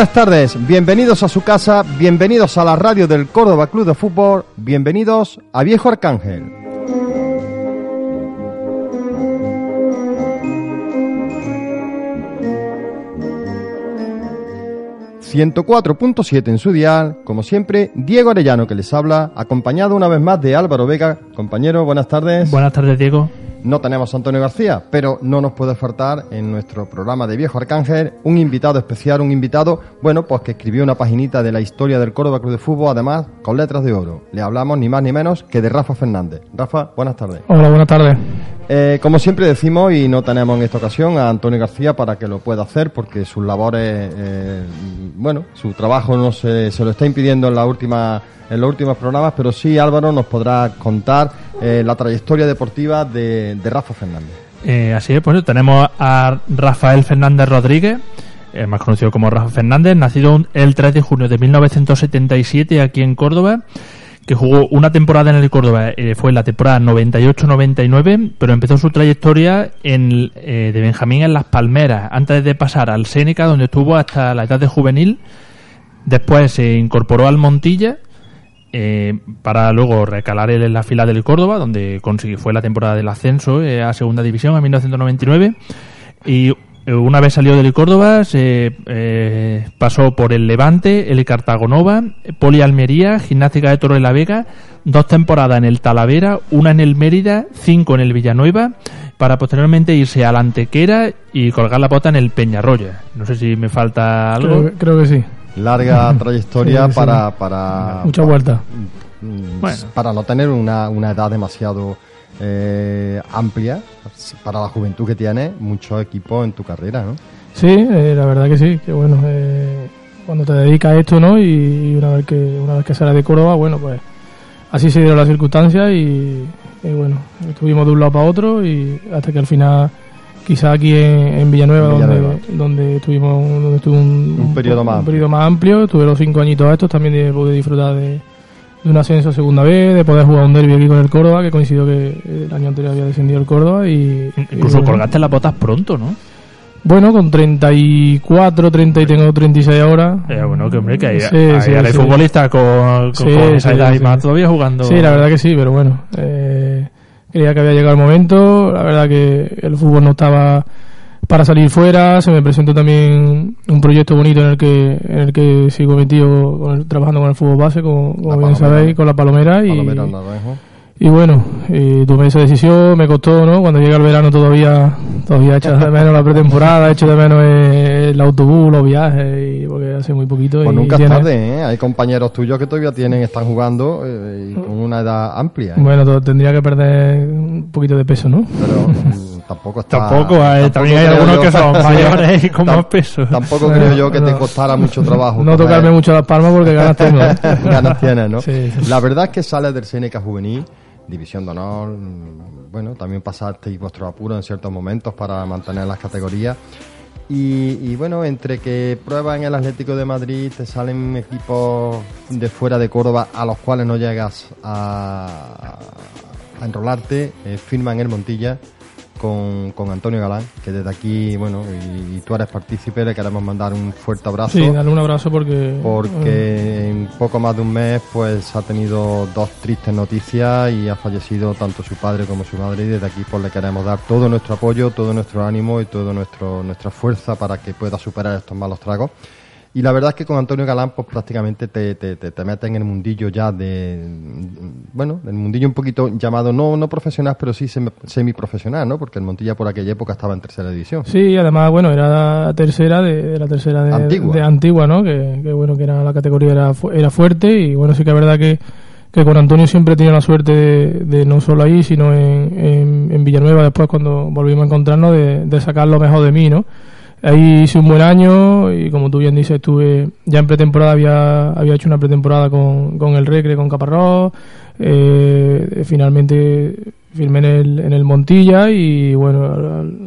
Buenas tardes, bienvenidos a su casa, bienvenidos a la radio del Córdoba Club de Fútbol, bienvenidos a Viejo Arcángel. ...104.7 en su dial... ...como siempre, Diego Arellano que les habla... ...acompañado una vez más de Álvaro Vega... ...compañero, buenas tardes... Buenas tardes, Diego... No tenemos a Antonio García, pero no nos puede faltar en nuestro programa de Viejo Arcángel un invitado especial, un invitado, bueno, pues que escribió una paginita de la historia del Córdoba Club de Fútbol, además con letras de oro. Le hablamos ni más ni menos que de Rafa Fernández. Rafa, buenas tardes. Hola, buenas tardes. Eh, como siempre decimos, y no tenemos en esta ocasión a Antonio García para que lo pueda hacer, porque sus labores, eh, bueno, su trabajo no se, se lo está impidiendo en la última en los últimos programas, pero sí Álvaro nos podrá contar eh, la trayectoria deportiva de, Rafa Fernández. Eh, así es, pues tenemos a Rafael Fernández Rodríguez, eh, más conocido como Rafa Fernández, nacido el 3 de junio de 1977 aquí en Córdoba, que jugó una temporada en el Córdoba, fue la temporada 98-99, pero empezó su trayectoria en, de Benjamín en Las Palmeras, antes de pasar al Sénica, donde estuvo hasta la edad de juvenil. Después se incorporó al Montilla eh, para luego recalar en la fila del Córdoba, donde consiguió, fue la temporada del ascenso eh, a Segunda División en 1999. Y eh, una vez salió del Córdoba, se pasó por el Levante, el Cartagonova, Poli Almería, Gimnástica de Torre de la Vega, dos temporadas en el Talavera, una en el Mérida, cinco en el Villanueva, para posteriormente irse a la Antequera y colgar la bota en el Peñarroya. No sé si me falta algo. creo que sí larga trayectoria para, para mucha vuelta. mm, para no tener una, una edad demasiado eh, amplia para la juventud que tiene mucho equipo en tu carrera ¿no? sí eh, la verdad que sí que bueno eh, cuando te dedicas a esto no y, una vez que una vez que sales de Córdoba bueno pues así se dieron las circunstancias y, y bueno estuvimos de un lado para otro y hasta que al final quizá aquí en, Villanueva, Donde, donde estuvimos donde estuve un, periodo, más, periodo más amplio, tuve los cinco añitos estos, también pude disfrutar de, un ascenso a segunda vez, de poder jugar un derby aquí con el Córdoba, que coincidió que el año anterior había descendido el Córdoba y... Incluso colgaste las botas pronto, ¿no? Bueno, con 34, 30 y tengo 36 ahora. Eh, bueno, que hombre, que hay, hay, futbolistas con, con, esa edad y más todavía jugando. Sí, la verdad que sí, pero bueno. Eh, Creía que había llegado el momento, la verdad que el fútbol no estaba para salir fuera, se me presentó también un proyecto bonito en el que en el que sigo metido trabajando con el fútbol base, como, bien sabéis, con la Palomera, y, y bueno, y tomé esa decisión, me costó, ¿no? Cuando llega el verano todavía todavía hecho de menos la pretemporada, hecho de menos el autobús, los viajes, y porque hace muy poquito. Pues nunca es tarde, ¿eh? Hay compañeros tuyos que todavía tienen, están jugando eh, y con una edad amplia. ¿eh? Bueno, tendría que perder un poquito de peso, ¿no? Pero mm, tampoco está... Tampoco, también hay algunos que son mayores y con más peso. Tampoco creo yo que te costara mucho trabajo. No tocarme mucho las palmas porque ganas tengo. ganas tienes, ¿no? La verdad es que sales del Seneca juvenil División de Honor, bueno, también pasasteis vuestro apuro en ciertos momentos para mantener las categorías. Y, bueno, entre que pruebas en el Atlético de Madrid, te salen equipos de fuera de Córdoba a los cuales no llegas a, enrolarte, eh, firma en el Montilla con, con, Antonio Galán, que desde aquí, bueno, y, tú eres partícipe, le queremos mandar un fuerte abrazo. Sí, darle un abrazo porque... Porque en poco más de un mes, pues ha tenido dos tristes noticias y ha fallecido tanto su padre como su madre y desde aquí pues le queremos dar todo nuestro apoyo, todo nuestro ánimo y toda nuestra fuerza para que pueda superar estos malos tragos. Y la verdad es que con Antonio Galán, pues prácticamente te, te, te, metes en el mundillo ya de. Bueno, el mundillo un poquito llamado, no, no profesional, pero sí semiprofesional, ¿no? Porque el Montilla por aquella época estaba en tercera división. Sí, además, bueno, era la tercera de, la tercera de Antigua, de Antigua ¿no? Que, bueno, que era la categoría era, era fuerte y bueno, sí que es verdad que que con Antonio siempre he tenido la suerte de, no solo ahí, sino en, en, Villanueva después cuando volvimos a encontrarnos, de, de sacar lo mejor de mí, ¿no? Ahí hice un buen año y como tú bien dices, estuve ya en pretemporada, había, había hecho una pretemporada con, con el Recre, con Caparrós, eh, finalmente firmé en el, en el Montilla y bueno,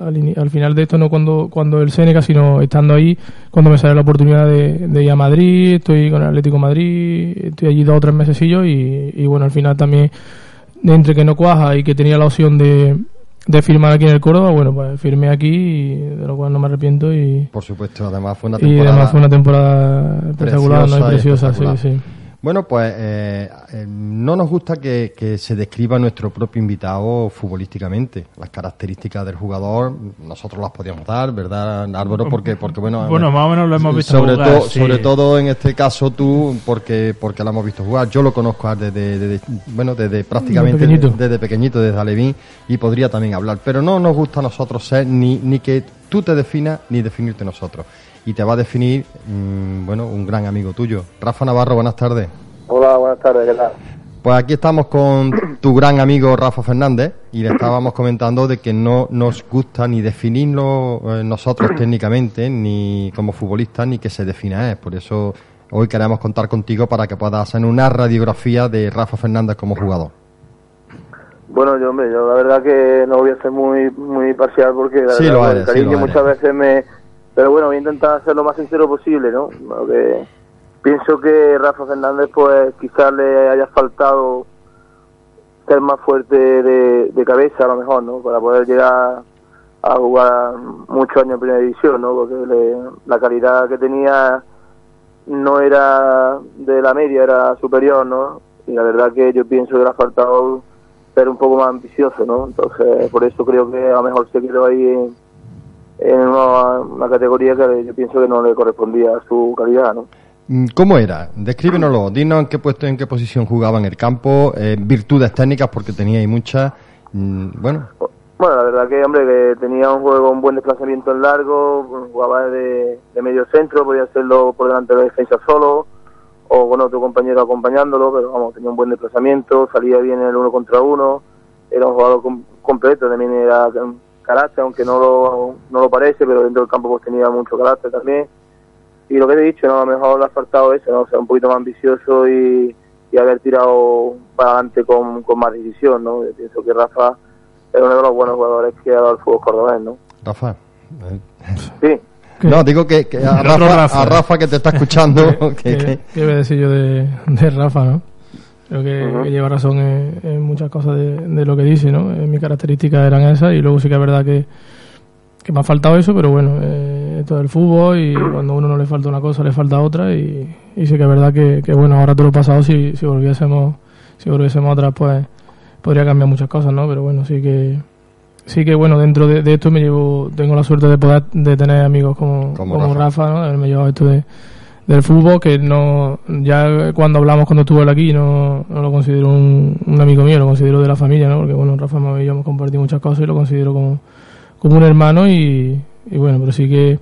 al, final de esto no cuando, cuando el Seneca, sino estando ahí, cuando me sale la oportunidad de, ir a Madrid, estoy con el Atlético Madrid, estoy allí dos o tres meses y, y bueno, al final también, entre que no cuaja y que tenía la opción de de firmar aquí en el Córdoba, bueno, pues firmé aquí, y de lo cual no me arrepiento y... Por supuesto, además fue una temporada... Y además fue una temporada espectacular, ¿no? preciosa, sí, sí. Bueno, pues eh, eh, no nos gusta que, se describa nuestro propio invitado futbolísticamente. Las características del jugador, nosotros las podíamos dar, ¿verdad, Álvaro? Porque, porque bueno, bueno más o menos lo hemos visto sobre jugar, todo, Sobre todo en este caso tú, porque porque lo hemos visto jugar. Yo lo conozco desde, bueno, desde prácticamente desde pequeñito, desde Alevín, y podría también hablar. Pero no nos gusta a nosotros ser ni, ni que tú te definas ni definirte nosotros y te va a definir, mm, bueno, un gran amigo tuyo. Rafa Navarro, buenas tardes. Hola, buenas tardes, ¿qué tal? Pues aquí estamos con tu gran amigo Rafa Fernández y le estábamos comentando de que no nos gusta ni definirlo eh, nosotros técnicamente, ni como futbolistas, ni que se defina él. Por eso hoy queremos contar contigo para que puedas hacer una radiografía de Rafa Fernández como jugador. Bueno, yo, hombre, yo la verdad que no voy a ser muy muy parcial porque la sí, verdad, lo cariño muchas veces me, pero bueno, voy a intentar ser lo más sincero posible, ¿no? Porque pienso que Rafa Fernández, pues quizás le haya faltado ser más fuerte de, cabeza, a lo mejor, ¿no? Para poder llegar a jugar muchos años en primera división, ¿no? Porque la calidad que tenía no era de la media, era superior, ¿no? Y la verdad que yo pienso que le ha faltado ser un poco más ambicioso, ¿no? Entonces, por eso creo que a lo mejor se quedó ahí en una, categoría que yo pienso que no le correspondía a su calidad, ¿no? Mm, ¿Cómo era? Descríbenoslo, dinos en qué puesto, en qué posición jugaba en el campo, eh, virtudes técnicas porque tenía ahí muchas, mm, bueno. Bueno, la verdad que, hombre, que tenía un juego, un buen desplazamiento en largo, jugaba de, medio centro, podía hacerlo por delante de la defensa solo, o con otro compañero acompañándolo, pero vamos, tenía un buen desplazamiento, salía bien en el uno contra uno, era un jugador completo, también era carácter, aunque no lo, no lo parece, pero dentro del campo pues tenía mucho carácter también. Y lo que he dicho, ¿no? a lo mejor le ha faltado eso, ¿no? ser un poquito más ambicioso y, haber tirado para adelante con, con más decisión, ¿no? pienso que Rafa es uno de los buenos jugadores que ha dado el fútbol cordobés, ¿no? Rafa. Sí. No, digo que, a, Rafa, que te está escuchando. ¿Qué, voy a decir yo de, de Rafa, no? Creo que, lleva razón en, muchas cosas de, lo que dice, ¿no? Eh, mis características eran esas y luego sí que es verdad que, me ha faltado eso, pero bueno, eh, esto es el fútbol y cuando a uno no le falta una cosa le falta otra y, y sí que es verdad que, bueno, ahora todo lo pasado si, si volviésemos si volviésemos atrás pues podría cambiar muchas cosas, ¿no? Pero bueno, sí que sí que bueno, dentro de, esto me llevo tengo la suerte de poder de tener amigos como, como, Rafa. ¿no? Haberme llevado esto de del fútbol que no ya cuando hablamos cuando estuvo él aquí no, no lo considero un, amigo mío lo considero de la familia no porque bueno Rafa y yo hemos compartido muchas cosas y lo considero como, como un hermano y, bueno pero sí que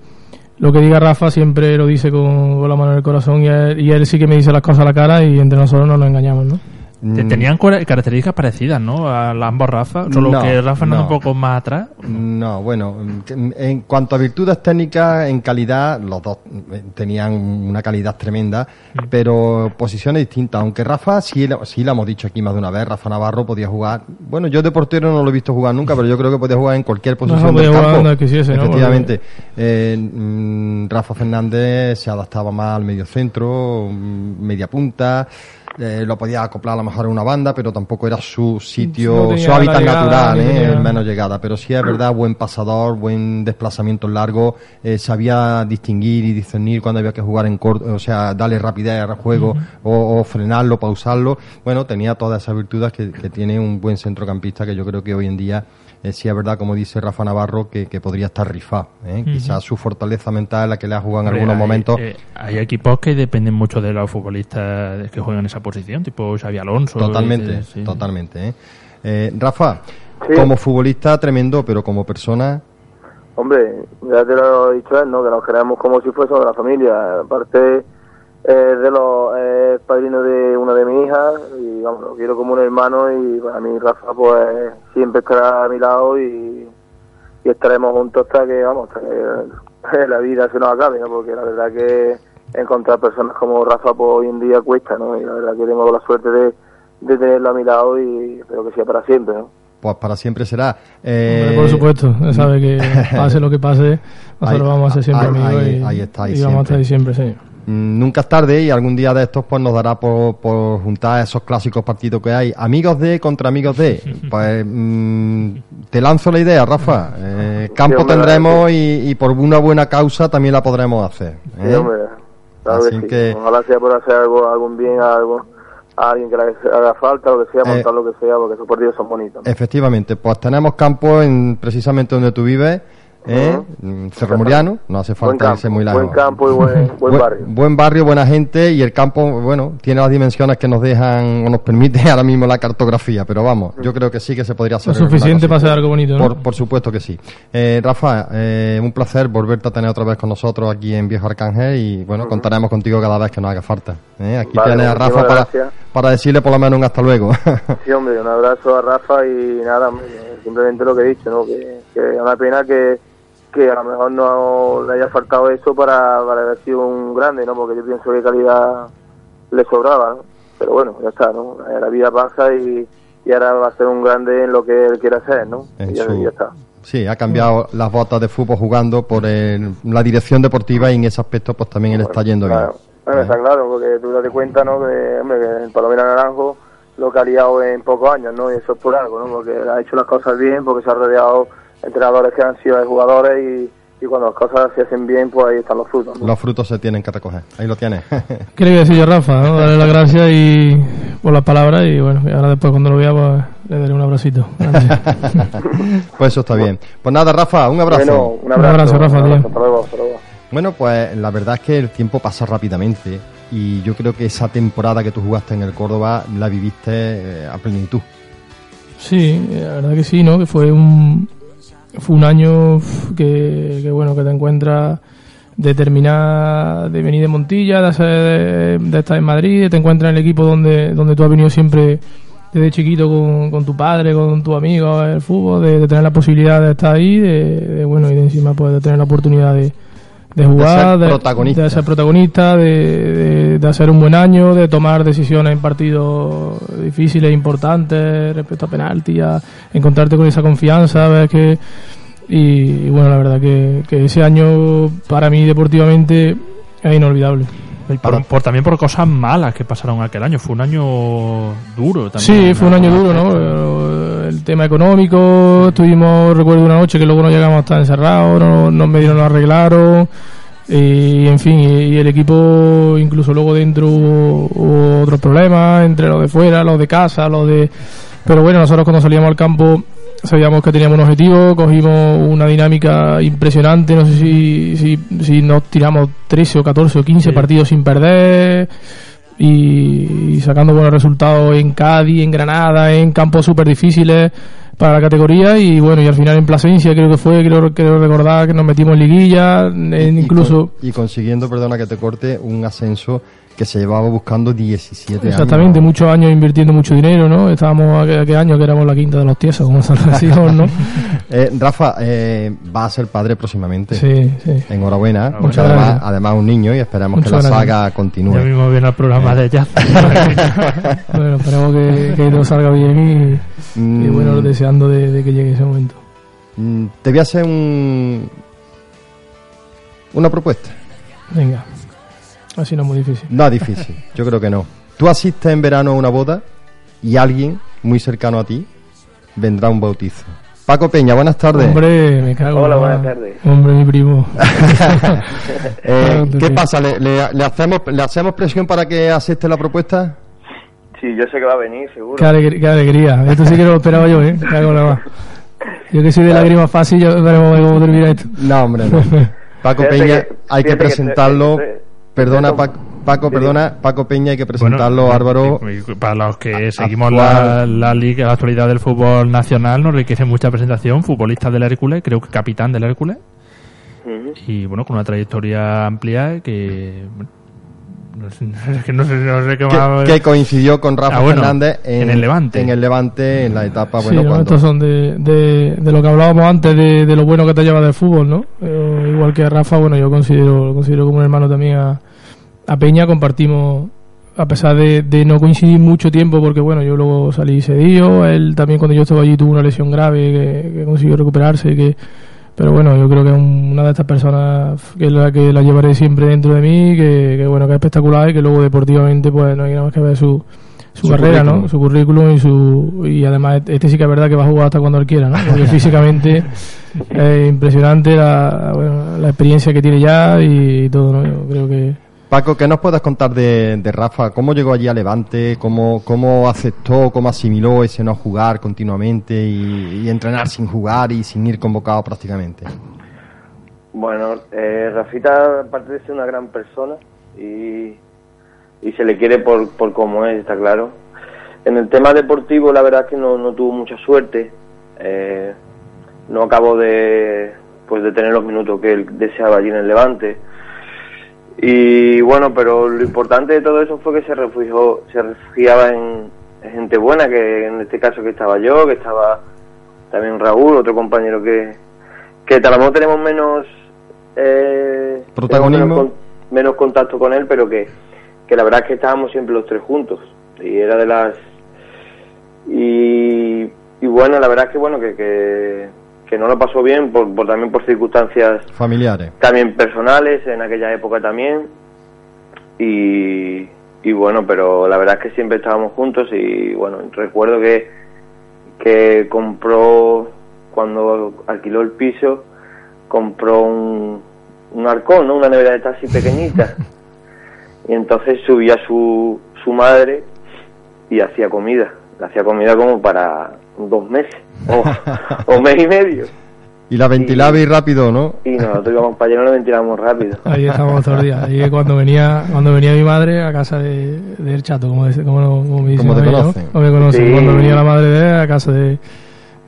lo que diga Rafa siempre lo dice con, la mano en el corazón y él, y él sí que me dice las cosas a la cara y entre nosotros no nos engañamos no. Tenían características parecidas, ¿no? A las ambos Rafa, solo que Rafa no, un poco más atrás. No, bueno, en cuanto a virtudes técnicas, en calidad, los dos eh, tenían una calidad tremenda, mm. pero posiciones distintas. Aunque Rafa, sí, sí lo hemos dicho aquí más de una vez, Rafa Navarro podía jugar. Bueno, yo de portero no lo he visto jugar nunca, pero yo creo que podía jugar en cualquier posición del campo. Efectivamente. Eh, mm, Rafa Fernández se adaptaba más al medio centro, media punta. Eh, lo podía acoplar a lo mejor en una banda, pero tampoco era su sitio, su hábitat natural, eh, menos llegada. Pero sí es verdad, buen pasador, buen desplazamiento largo, eh, sabía distinguir y discernir cuando había que jugar en corto, o sea, darle rapidez al juego o, frenarlo, pausarlo. Bueno, tenía todas esas virtudes que, que tiene un buen centrocampista que yo creo que hoy en día eh, sí es verdad, como dice Rafa Navarro, que, podría estar rifado. ¿eh? Quizás su fortaleza mental es la que le ha jugado en algunos momentos. Eh, hay equipos que dependen mucho de los futbolistas que juegan en esa posición, tipo Xavi Alonso. Totalmente, totalmente. ¿eh? Rafa, como futbolista tremendo, pero como persona... Hombre, ya te lo he dicho él, ¿no? que nos queremos como si fuésemos de la familia. Aparte es de los es padrino de una de mis hijas y vamos lo quiero como un hermano y para mí Rafa pues siempre estará a mi lado y, estaremos juntos hasta que vamos hasta que la vida se nos acabe ¿no? porque la verdad que encontrar personas como Rafa pues hoy en día cuesta ¿no? y la verdad que tengo la suerte de, de tenerlo a mi lado y espero que sea para siempre ¿no? pues para siempre será. Eh, por supuesto, sabe que pase lo que pase, nosotros vamos a ser siempre amigos y, ahí está, y vamos a estar siempre, señor. Mm, nunca es tarde y algún día de estos pues nos dará por, juntar esos clásicos partidos que hay. Amigos de contra amigos de. Pues mm, te lanzo la idea, Rafa. Eh, campo tendremos y, por una buena causa también la podremos hacer. ¿eh? Así que, Ojalá sea por hacer algo, algún bien a algo a alguien que le haga falta, lo que sea, montar lo que sea, porque esos partidos son bonitos. Efectivamente, pues tenemos campo en precisamente donde tú vives ¿eh? Mm, Cerro Muriano, no hace falta irse muy largo. Buen campo y buen, buen barrio. Buen barrio, buena gente y el campo, bueno, tiene las dimensiones que nos dejan o nos permite ahora mismo la cartografía, pero vamos, yo creo que sí que se podría hacer. Lo suficiente para hacer algo bonito, ¿no? Por, supuesto que sí. Eh, Rafa, eh, un placer volverte a tener otra vez con nosotros aquí en Viejo Arcángel y bueno, contaremos contigo cada vez que nos haga falta. ¿eh? Aquí tienes a Rafa para, para, decirle por lo menos un hasta luego. sí, hombre, un abrazo a Rafa y nada, simplemente lo que he dicho, ¿no? Que, que es una pena que que a lo mejor no le haya faltado eso para, haber sido un grande, ¿no? Porque yo pienso que calidad le sobraba, ¿no? Pero bueno, ya está, ¿no? La vida pasa y, ahora va a ser un grande en lo que él quiere hacer, ¿no? Y ya, está. Sí, ha cambiado las botas de fútbol jugando por la dirección deportiva y en ese aspecto pues también él está yendo bien. Bueno, está claro, porque tú te das cuenta, ¿no? Que, hombre, que el Palomera Naranjo lo que ha liado en pocos años, ¿no? Y eso es por algo, ¿no? Porque ha hecho las cosas bien, porque se ha rodeado entrenadores que han sido de jugadores y, cuando las cosas se hacen bien, pues ahí están los frutos. Los frutos se tienen que recoger, ahí lo tienes. Quería decir yo, Rafa, ¿no? darle las gracias y, por las palabras y bueno, ahora después cuando lo vea, pues le daré un abracito. pues eso está bien. Pues nada, Rafa, un abrazo. un abrazo, Rafa. Bueno, pues la verdad es que el tiempo pasa rápidamente y yo creo que esa temporada que tú jugaste en el Córdoba la viviste eh, a plenitud. Sí, la verdad que sí, ¿no? Que fue un, fue un año que, bueno que te encuentras de terminar de venir de Montilla de, de, estar en Madrid te encuentras en el equipo donde donde tú has venido siempre desde chiquito con, tu padre con tu amigo el fútbol de, tener la posibilidad de estar ahí de, bueno y de encima pues de tener la oportunidad de, de jugar, de ser protagonista, de, ser protagonista de, de, hacer un buen año, de tomar decisiones en partidos difíciles, importantes, respecto a penalti, a encontrarte con esa confianza, ver que y, bueno, la verdad que, que, ese año para mí deportivamente es inolvidable. por, también por cosas malas que pasaron aquel año. Fue un año duro también. Sí, fue un año duro, ¿no? Tema económico, estuvimos, recuerdo una noche que luego no llegamos a estar encerrados, no, nos medio nos arreglaron. Y en fin, y, el equipo, incluso luego dentro hubo, otros problemas, entre los de fuera, los de casa, los de. Pero bueno, nosotros cuando salíamos al campo sabíamos que teníamos un objetivo, cogimos una dinámica impresionante, no sé si, si, si nos tiramos 13 o 14 o 15 partidos sin perder y, sacando buenos resultados en Cádiz, en Granada, en campos súper difíciles para la categoría. Y bueno, y al final en Plasencia creo que fue, creo, creo recordar que nos metimos en liguilla, incluso... y consiguiendo, perdona que te corte, un ascenso que se llevaba buscando 17 años. Exactamente, muchos años invirtiendo mucho dinero, ¿no? Estábamos aquel año que éramos la quinta de los tiesos, como se decimos, ¿no? eh, Rafa, eh, va a ser padre próximamente. Sí, sí. Enhorabuena. Muchas además, además, un niño y esperamos que la saga continúe. Yo mismo viene el programa de jazz. bueno, esperemos que, que todo salga bien y, mm. bueno, deseando de, que llegue ese momento. Mm, te voy a hacer un, una propuesta. Venga. Así no es muy difícil. No es difícil, yo creo que no. Tú asistes en verano a una boda y alguien muy cercano a ti vendrá a un bautizo. Paco Peña, buenas tardes. Hombre, me cago. Hola, buenas tardes. Hombre, mi primo. Eh, ¿Qué pasa? ¿Le, hacemos, ¿Le hacemos presión para que acepte la propuesta? Sí, yo sé que va a venir, seguro. Qué, alegría. Esto sí que lo esperaba yo, ¿eh? Yo que soy de lágrimas fácil, yo veremos cómo termina esto. No, hombre, no. Paco Peña, hay que presentarlo. Perdona, Paco, perdona, Paco Peña, hay que presentarlo, Álvaro. Para los que seguimos la, la, liga, la actualidad del fútbol nacional, nos requiere mucha presentación. Futbolista del Hércules, creo que capitán del Hércules. Y bueno, con una trayectoria amplia que. No sé, no sé, no sé qué más... que, coincidió con Rafa ah, Fernández en, el Levante. En el Levante, en la etapa. Bueno, sí, cuando... estos son de, de, de, lo que hablábamos antes, de, de, lo bueno que te lleva del fútbol, ¿no? igual que Rafa, bueno, yo considero, lo considero como un hermano también a, a Peña compartimos, a pesar de, de, no coincidir mucho tiempo, porque bueno, yo luego salí cedido, él también cuando yo estaba allí tuvo una lesión grave que, consiguió recuperarse, que pero bueno, yo creo que es una de estas personas que es la que la llevaré siempre dentro de mí, que, que bueno, que es espectacular y que luego deportivamente pues no hay nada más que ver su, su, carrera, ¿no? Su currículum y su y además este sí que es verdad que va a jugar hasta cuando él quiera, ¿no? Porque físicamente es impresionante la, bueno, la experiencia que tiene ya y, todo, ¿no? Yo creo que Paco, ¿qué nos puedes contar de, Rafa? ¿Cómo llegó allí a Levante? ¿Cómo, ¿Cómo aceptó, cómo asimiló ese no jugar continuamente y, entrenar sin jugar y sin ir convocado prácticamente? Bueno, eh, Rafita, aparte de ser una gran persona y se le quiere por, por cómo es, está claro. En el tema deportivo, la verdad es que no, no tuvo mucha suerte. Eh, no acabó de, pues de tener los minutos que él deseaba allí en el Levante. Y bueno, pero lo importante de todo eso fue que se refugió, se refugiaba en, gente buena, que en este caso que estaba yo, que estaba también Raúl, otro compañero que, que tal vez tenemos menos eh, protagonismo, menos contacto con él, pero que que la verdad es que estábamos siempre los tres juntos. Y era de las y, y bueno la verdad es que bueno que, que, no lo pasó bien por, también por circunstancias familiares también personales en aquella época también y, y bueno pero la verdad es que siempre estábamos juntos y bueno recuerdo que que compró cuando alquiló el piso compró un, un arcón, ¿no? una nevera de taxi pequeñita y entonces subía su, su madre y hacía comida. Hacía comida como para dos meses o, un mes y medio. Y la ventilaba y, rápido, ¿no? Y nosotros íbamos para allá no la ventilábamos rápido. Ahí estábamos todos los días. Ahí cuando venía, cuando venía mi madre a casa de, de El Chato, como, como, como me dicen. Como te conocen. me conocen. Cuando venía la madre de él a casa de...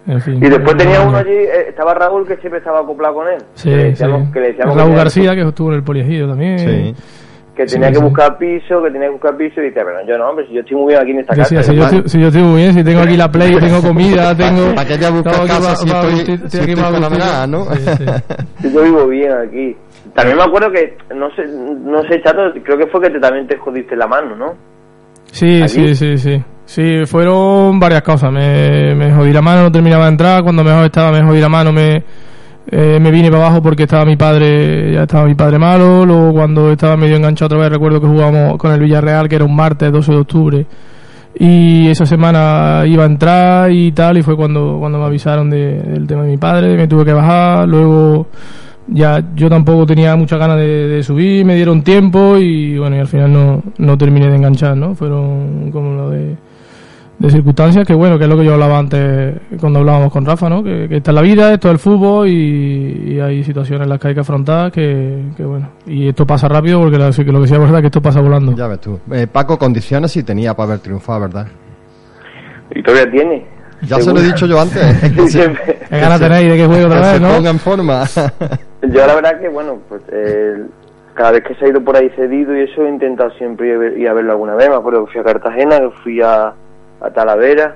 En fin, y después tenía uno allí, eh, estaba Raúl que siempre estaba acoplado con él. Sí, sí. Que le Raúl García, que estuvo en el poliegido también. Sí que tenía que buscar piso, que tenía que buscar piso y dice, pero yo no, hombre, si yo estoy muy bien aquí en esta casa. si, yo estoy, si yo estoy muy bien, si tengo aquí la play, tengo comida, tengo... ¿Para qué te buscar casa si estoy, estoy, aquí para ¿no? yo vivo bien aquí. También me acuerdo que, no sé, no sé, Chato, creo que fue que te, también te jodiste la mano, ¿no? Sí, sí, sí, sí. Sí, fueron varias cosas. Me, me jodí la mano, no terminaba de entrar. Cuando mejor estaba, me jodí la mano, me eh, me vine para abajo porque estaba mi padre, ya estaba mi padre malo, luego cuando estaba medio enganchado otra vez recuerdo que jugábamos con el Villarreal, que era un martes 12 de octubre, y esa semana iba a entrar y tal, y fue cuando, cuando me avisaron del tema de mi padre, me tuve que bajar, luego ya yo tampoco tenía muchas ganas de, de, subir, me dieron tiempo y bueno, y al final no, no terminé de enganchar, ¿no? Fueron como lo de de circunstancias que bueno que es lo que yo hablaba antes cuando hablábamos con Rafa no que, que esta es la vida esto es el fútbol y, hay situaciones en las que hay que afrontar que, bueno. Y esto pasa rápido porque lo, que lo que sí es verdad es que esto pasa volando. Ya ves tú. Eh, Paco condiciones sí tenía para haber triunfado verdad y todavía tiene. Ya se lo he dicho yo antes. Es que ganas tenéis de que juegue otra vez no ponga en forma. Yo la verdad que bueno pues cada vez que se ha ido por ahí cedido y eso he intentado siempre ir a verlo alguna vez. Me acuerdo que fui a Cartagena que fui a a Talavera,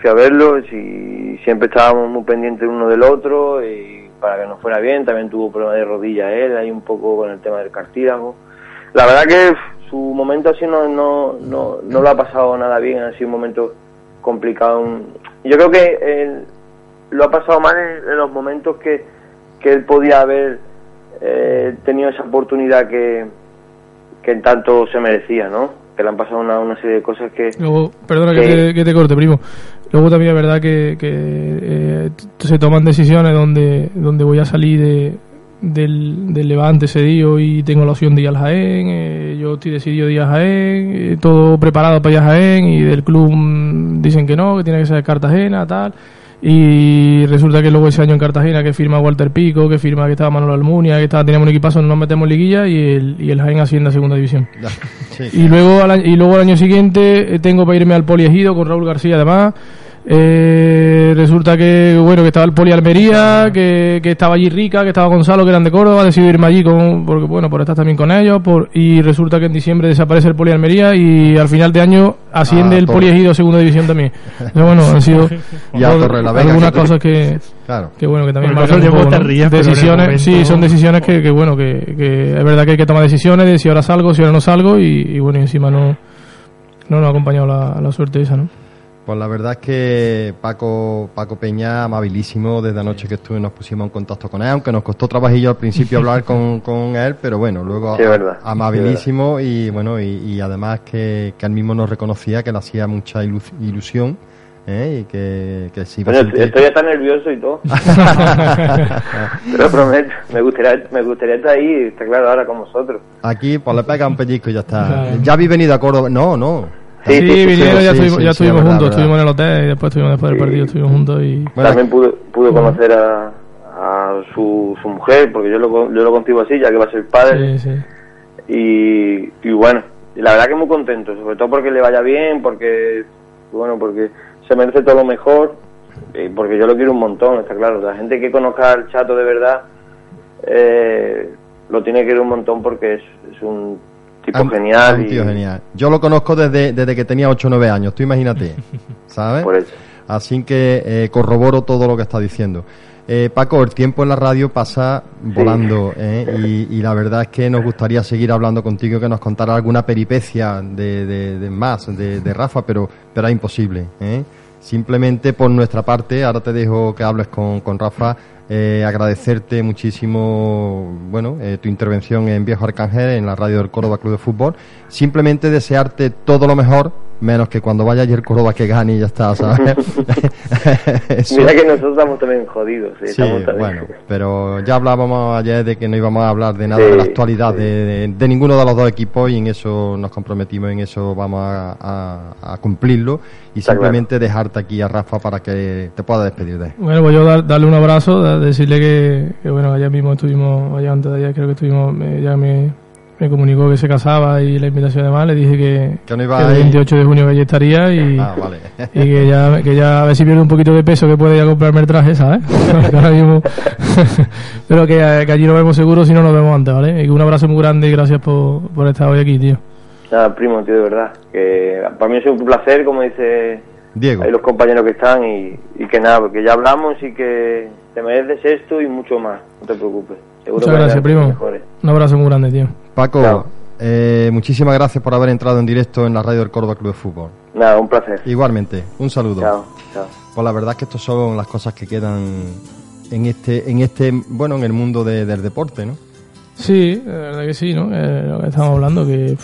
fui a verlo y siempre estábamos muy pendientes uno del otro y para que nos fuera bien, también tuvo problemas de rodilla él, ahí un poco con el tema del cartílago. La verdad que su momento así no, no, no, no lo ha pasado nada bien, ha sido un momento complicado. Yo creo que él lo ha pasado mal en, los momentos que, que él podía haber eh, tenido esa oportunidad que, que en tanto se merecía, ¿no? Que le han pasado una, una serie de cosas que... Luego, perdona que, te, corte, primo. Luego también es verdad que, que eh, se toman decisiones donde, donde voy a salir de, del, del Levante ese día y tengo la opción de ir al Jaén, eh, yo estoy decidido de ir a Jaén, eh, todo preparado para ir a Jaén y del club dicen que no, que tiene que ser Cartagena, tal y resulta que luego ese año en Cartagena que firma Walter Pico, que firma que estaba Manolo Almunia, que estaba, teníamos un equipazo, nos metemos liguilla y el, y el Jaén asciende a segunda división. y, luego y luego al año siguiente eh, tengo para irme al Poliegido con Raúl García además eh, resulta que bueno que estaba el Poli Almería, que, que, estaba allí Rica, que estaba Gonzalo, que eran de Córdoba, decidido irme allí con, porque bueno, por estar también con ellos, por, y resulta que en diciembre desaparece el Poli Almería y al final de año asciende ah, el Poli Ejido a segunda división también. Pero bueno, han sido algunas cosas que, que bueno que también marcan decisiones, sí, son decisiones que, que bueno que, que, es verdad que hay que tomar decisiones de si ahora salgo, si ahora no salgo y, y bueno y encima no no nos ha acompañado la, la suerte esa, ¿no? Pues la verdad es que Paco, Paco Peña, amabilísimo, desde anoche que estuve nos pusimos en contacto con él, aunque nos costó trabajillo al principio hablar con, con él, pero bueno, luego amabilísimo y bueno, y, además que, que, él mismo nos reconocía que le hacía mucha ilusión. ¿eh? y que, que sí bueno, estoy tan nervioso y todo. Pero prometo me gustaría me gustaría estar ahí está claro ahora con vosotros. Aquí pues le pega un pellizco y ya está. Ya habéis venido a Córdoba. No no Sí, vinieron, ya, estuvimos, ya estuvimos juntos, estuvimos en el hotel y después estuvimos después del partido, estuvimos juntos y... También pude, pude conocer a, a su, su mujer, porque yo lo, yo lo contigo así, ya que va a ser padre. Sí, sí. Y, y bueno, la verdad que muy contento, sobre todo porque le vaya bien, porque, bueno, porque se merece todo lo mejor, y porque yo lo quiero un montón, está claro. La gente que conozca al chato de verdad, eh, lo tiene que querer un montón porque es, es un tipo genial. Un tío genial. Yo lo conozco desde, desde que tenía 8 o 9 años, tú imagínate, ¿sabes? Así que eh, corroboro todo lo que está diciendo. Eh, Paco, el tiempo en la radio pasa volando ¿eh? y, la verdad es que nos gustaría seguir hablando contigo, que nos contara alguna peripecia de, de, más de, de, Rafa, pero, pero es imposible. ¿eh? Simplemente por nuestra parte, ahora te dejo que hables con, con Rafa, eh, agradecerte muchísimo bueno eh, tu intervención en Viejo Arcángel en la radio del Córdoba Club de Fútbol. Simplemente desearte todo lo mejor menos que cuando vaya ayer Córdoba que gane y ya está, ¿sabes? Mira que nosotros estamos también jodidos. Sí, bueno, pero ya hablábamos ayer de que no íbamos a hablar de nada de la actualidad de, de, ninguno de los dos equipos y en eso nos comprometimos, en eso vamos a, a, cumplirlo y simplemente dejarte aquí a Rafa para que te pueda despedir de él. Bueno, pues yo darle un abrazo, decirle que, bueno, ayer mismo estuvimos, allá antes de ayer creo que estuvimos, ya me me comunicó que se casaba y la invitación además le dije que, que, el 28 de junio que allí estaría y, ah, y que, ya, que ya a ver si pierde un poquito de peso que puede ya comprarme el traje, ¿sabes? pero que, allí nos vemos seguro si no nos vemos antes, ¿vale? Y un abrazo muy grande y gracias por, por estar hoy aquí, tío. Nada, primo, tío, de verdad. Que para mí es un placer, como dice Diego. Ahí los compañeros que están y, y que nada, porque ya hablamos y que te mereces esto y mucho más, no te preocupes. Muchas gracias, primo. Un abrazo muy grande, tío. Paco, eh, muchísimas gracias por haber entrado en directo en la radio del Córdoba Club de Fútbol. Nada, un placer. Igualmente, un saludo. Chao, chao. Pues la verdad es que estas son las cosas que quedan en este, en este, bueno, en el mundo del deporte, ¿no? Sí, la verdad que sí, ¿no? Eh, lo que estamos hablando, que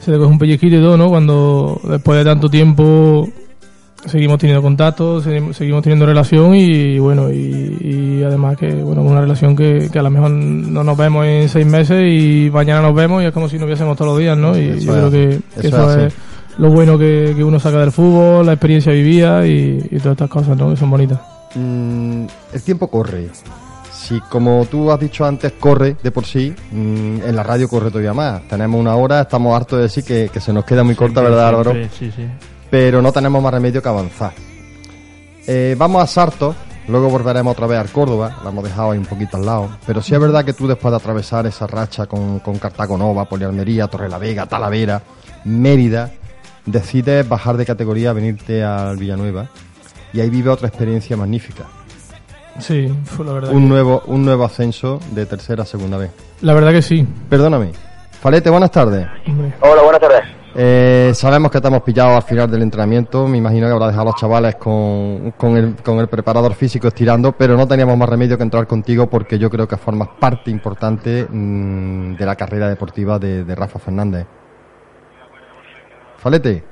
se le coge un pellizquito y todo, ¿no? Cuando después de tanto tiempo seguimos teniendo contacto, seguimos teniendo relación y bueno, y, además que bueno, una relación que, que, a lo mejor no nos vemos en seis meses y mañana nos vemos y es como si nos viésemos todos los días, ¿no? Y yo creo que, eso, es, lo bueno que, uno saca del fútbol, la experiencia vivida y, todas estas cosas, ¿no? Que son bonitas. Mm, el tiempo corre. Si como tú has dicho antes, corre de por sí, mm, en la radio corre todavía más. Tenemos una hora, estamos hartos de decir que, que se nos queda muy corta, ¿verdad, Álvaro? Sí, sí pero no tenemos más remedio que avanzar. Eh, vamos a Sarto, luego volveremos otra vez al Córdoba, la hemos dejado ahí un poquito al lado, pero sí es verdad que tú después de atravesar esa racha con, con Cartago Nova, Polialmería, Torrelavega, Talavera, Mérida, decides bajar de categoría, venirte al Villanueva y ahí vive otra experiencia magnífica. Sí, fue la verdad. Un, nuevo, un nuevo ascenso de tercera a segunda vez. La verdad que sí. Perdóname. Falete, buenas tardes. Hola, buenas tardes. Eh, sabemos que te hemos pillado al final del entrenamiento. Me imagino que habrá dejado a los chavales con, con, el, con el preparador físico estirando, pero no teníamos más remedio que entrar contigo porque yo creo que formas parte importante mm, de la carrera deportiva de, Rafa Fernández. Falete.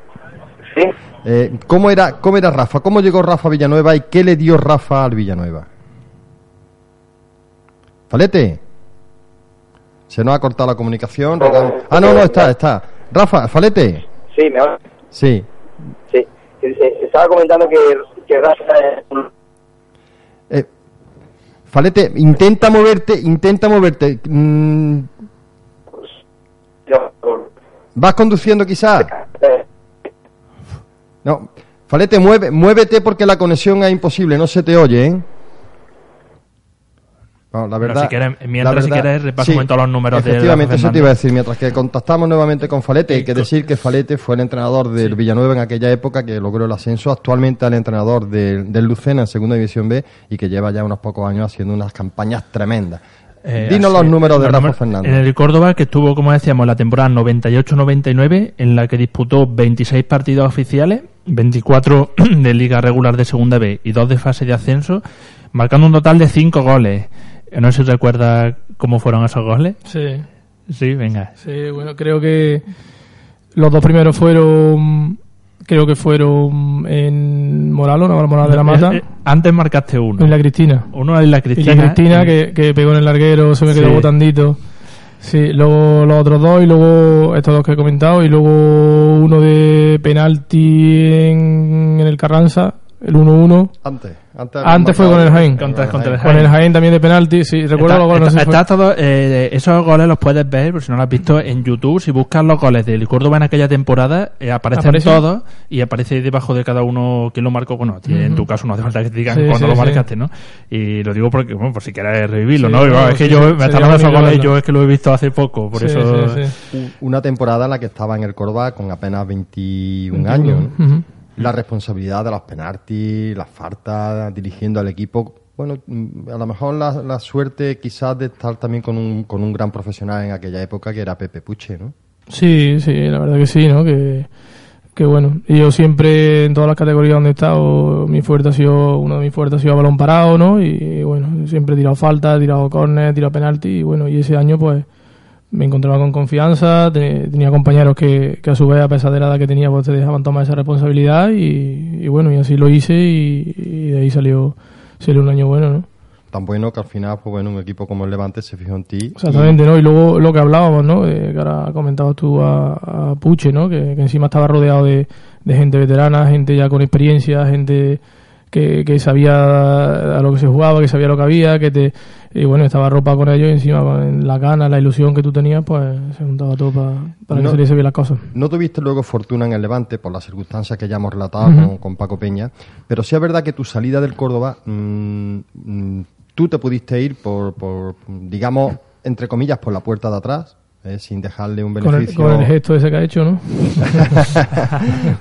Sí. Eh, ¿cómo, era, ¿Cómo era Rafa? ¿Cómo llegó Rafa a Villanueva y qué le dio Rafa al Villanueva? Falete. Se nos ha cortado la comunicación. Ah, no, no, está, está. Rafa, Falete. Sí, me Sí. Sí. Estaba comentando que, que Rafa eh, Falete, intenta moverte, intenta moverte. Mm. ¿Vas conduciendo quizás? No. Falete, mueve, muévete porque la conexión es imposible, no se te oye, ¿eh? La verdad, mientras si quieres repaso un momento los números efectivamente, eso te iba a decir. Mientras que contactamos nuevamente con Falete, hay que decir que Falete fue el entrenador del Villanueva en aquella época que logró el ascenso. Actualmente el entrenador del, Lucena en Segunda División B y que lleva ya unos pocos años haciendo unas campañas tremendas. Eh, Dinos los números de Rafa Fernández. En el Córdoba, que estuvo, como decíamos, la temporada 98-99, en la que disputó 26 partidos oficiales, 24 de liga regular de segunda B y 2 de fase de ascenso, marcando un total de 5 goles. Eh, no sé si recuerda cómo fueron esos goles. Sí. Sí, venga. Sí, bueno, creo que los dos primeros fueron creo que fueron en Moralo, no Moralo de la Mata. Eh, eh, antes marcaste uno. En la Cristina. Uno en la Cristina. Y la Cristina, que, que, pegó en el larguero, se me quedó botandito. Sí, luego los otros dos y luego estos dos que he comentado y luego uno de penalti en, en el Carranza, el 1-1. Antes. Antes, fue con el Jaén. con el Jaén también de penalti, sí, recuerdo los goles. Está, todo, eh, esos goles los puedes ver, por si no los has visto, en YouTube. Si buscas los goles del Córdoba en aquella temporada, eh, aparecen todos y aparece debajo de cada uno quién lo marcó. Bueno, en tu caso no hace falta que te digan cuándo lo marcaste, ¿no? Y lo digo porque, bueno, por si quieres revivirlo, ¿no? es que yo me están hablando esos goles y yo es que lo he visto hace poco, por eso. Una temporada en la que estaba en el Córdoba con apenas 21 años, la responsabilidad de los penaltis, las faltas, dirigiendo al equipo. Bueno, mm, a lo mejor la, suerte quizás de estar también con un, con un gran profesional en aquella época que era Pepe Puche, ¿no? Sí, sí, la verdad que sí, ¿no? Que, que bueno, y yo siempre en todas las categorías donde he estado, mi fuerte ha sido, uno de mis fuertes ha sido balón parado, ¿no? Y, bueno, siempre he tirado falta, he tirado córner, he tirado penalti y bueno, y ese año pues me encontraba con confianza, tenía compañeros que, que, a su vez, a pesar de la edad que tenía, pues te dejaban tomar esa responsabilidad y, bueno, y así lo hice y, de ahí salió, salió un año bueno, ¿no? Tan bueno que al final, pues bueno, un equipo como el Levante se fijó en ti. Exactamente, ¿no? Y luego lo que hablábamos, ¿no? Eh, que ahora comentabas tú a, Puche, ¿no? Que, que, encima estaba rodeado de, de gente veterana, gente ya con experiencia, gente que, que, sabía a lo que se jugaba, que sabía lo que había, que te y bueno, estaba ropa con ellos y encima con la gana, la ilusión que tú tenías, pues se juntaba todo para que saliese bien las cosas. No tuviste luego fortuna en el Levante por las circunstancias que ya hemos relatado con, Paco Peña, pero sí es verdad que tu salida del Córdoba, mm, mm, tú te pudiste ir por, por, digamos, entre comillas, por la puerta de atrás, eh, sin dejarle un beneficio. Con el, gesto ese que ha hecho, ¿no?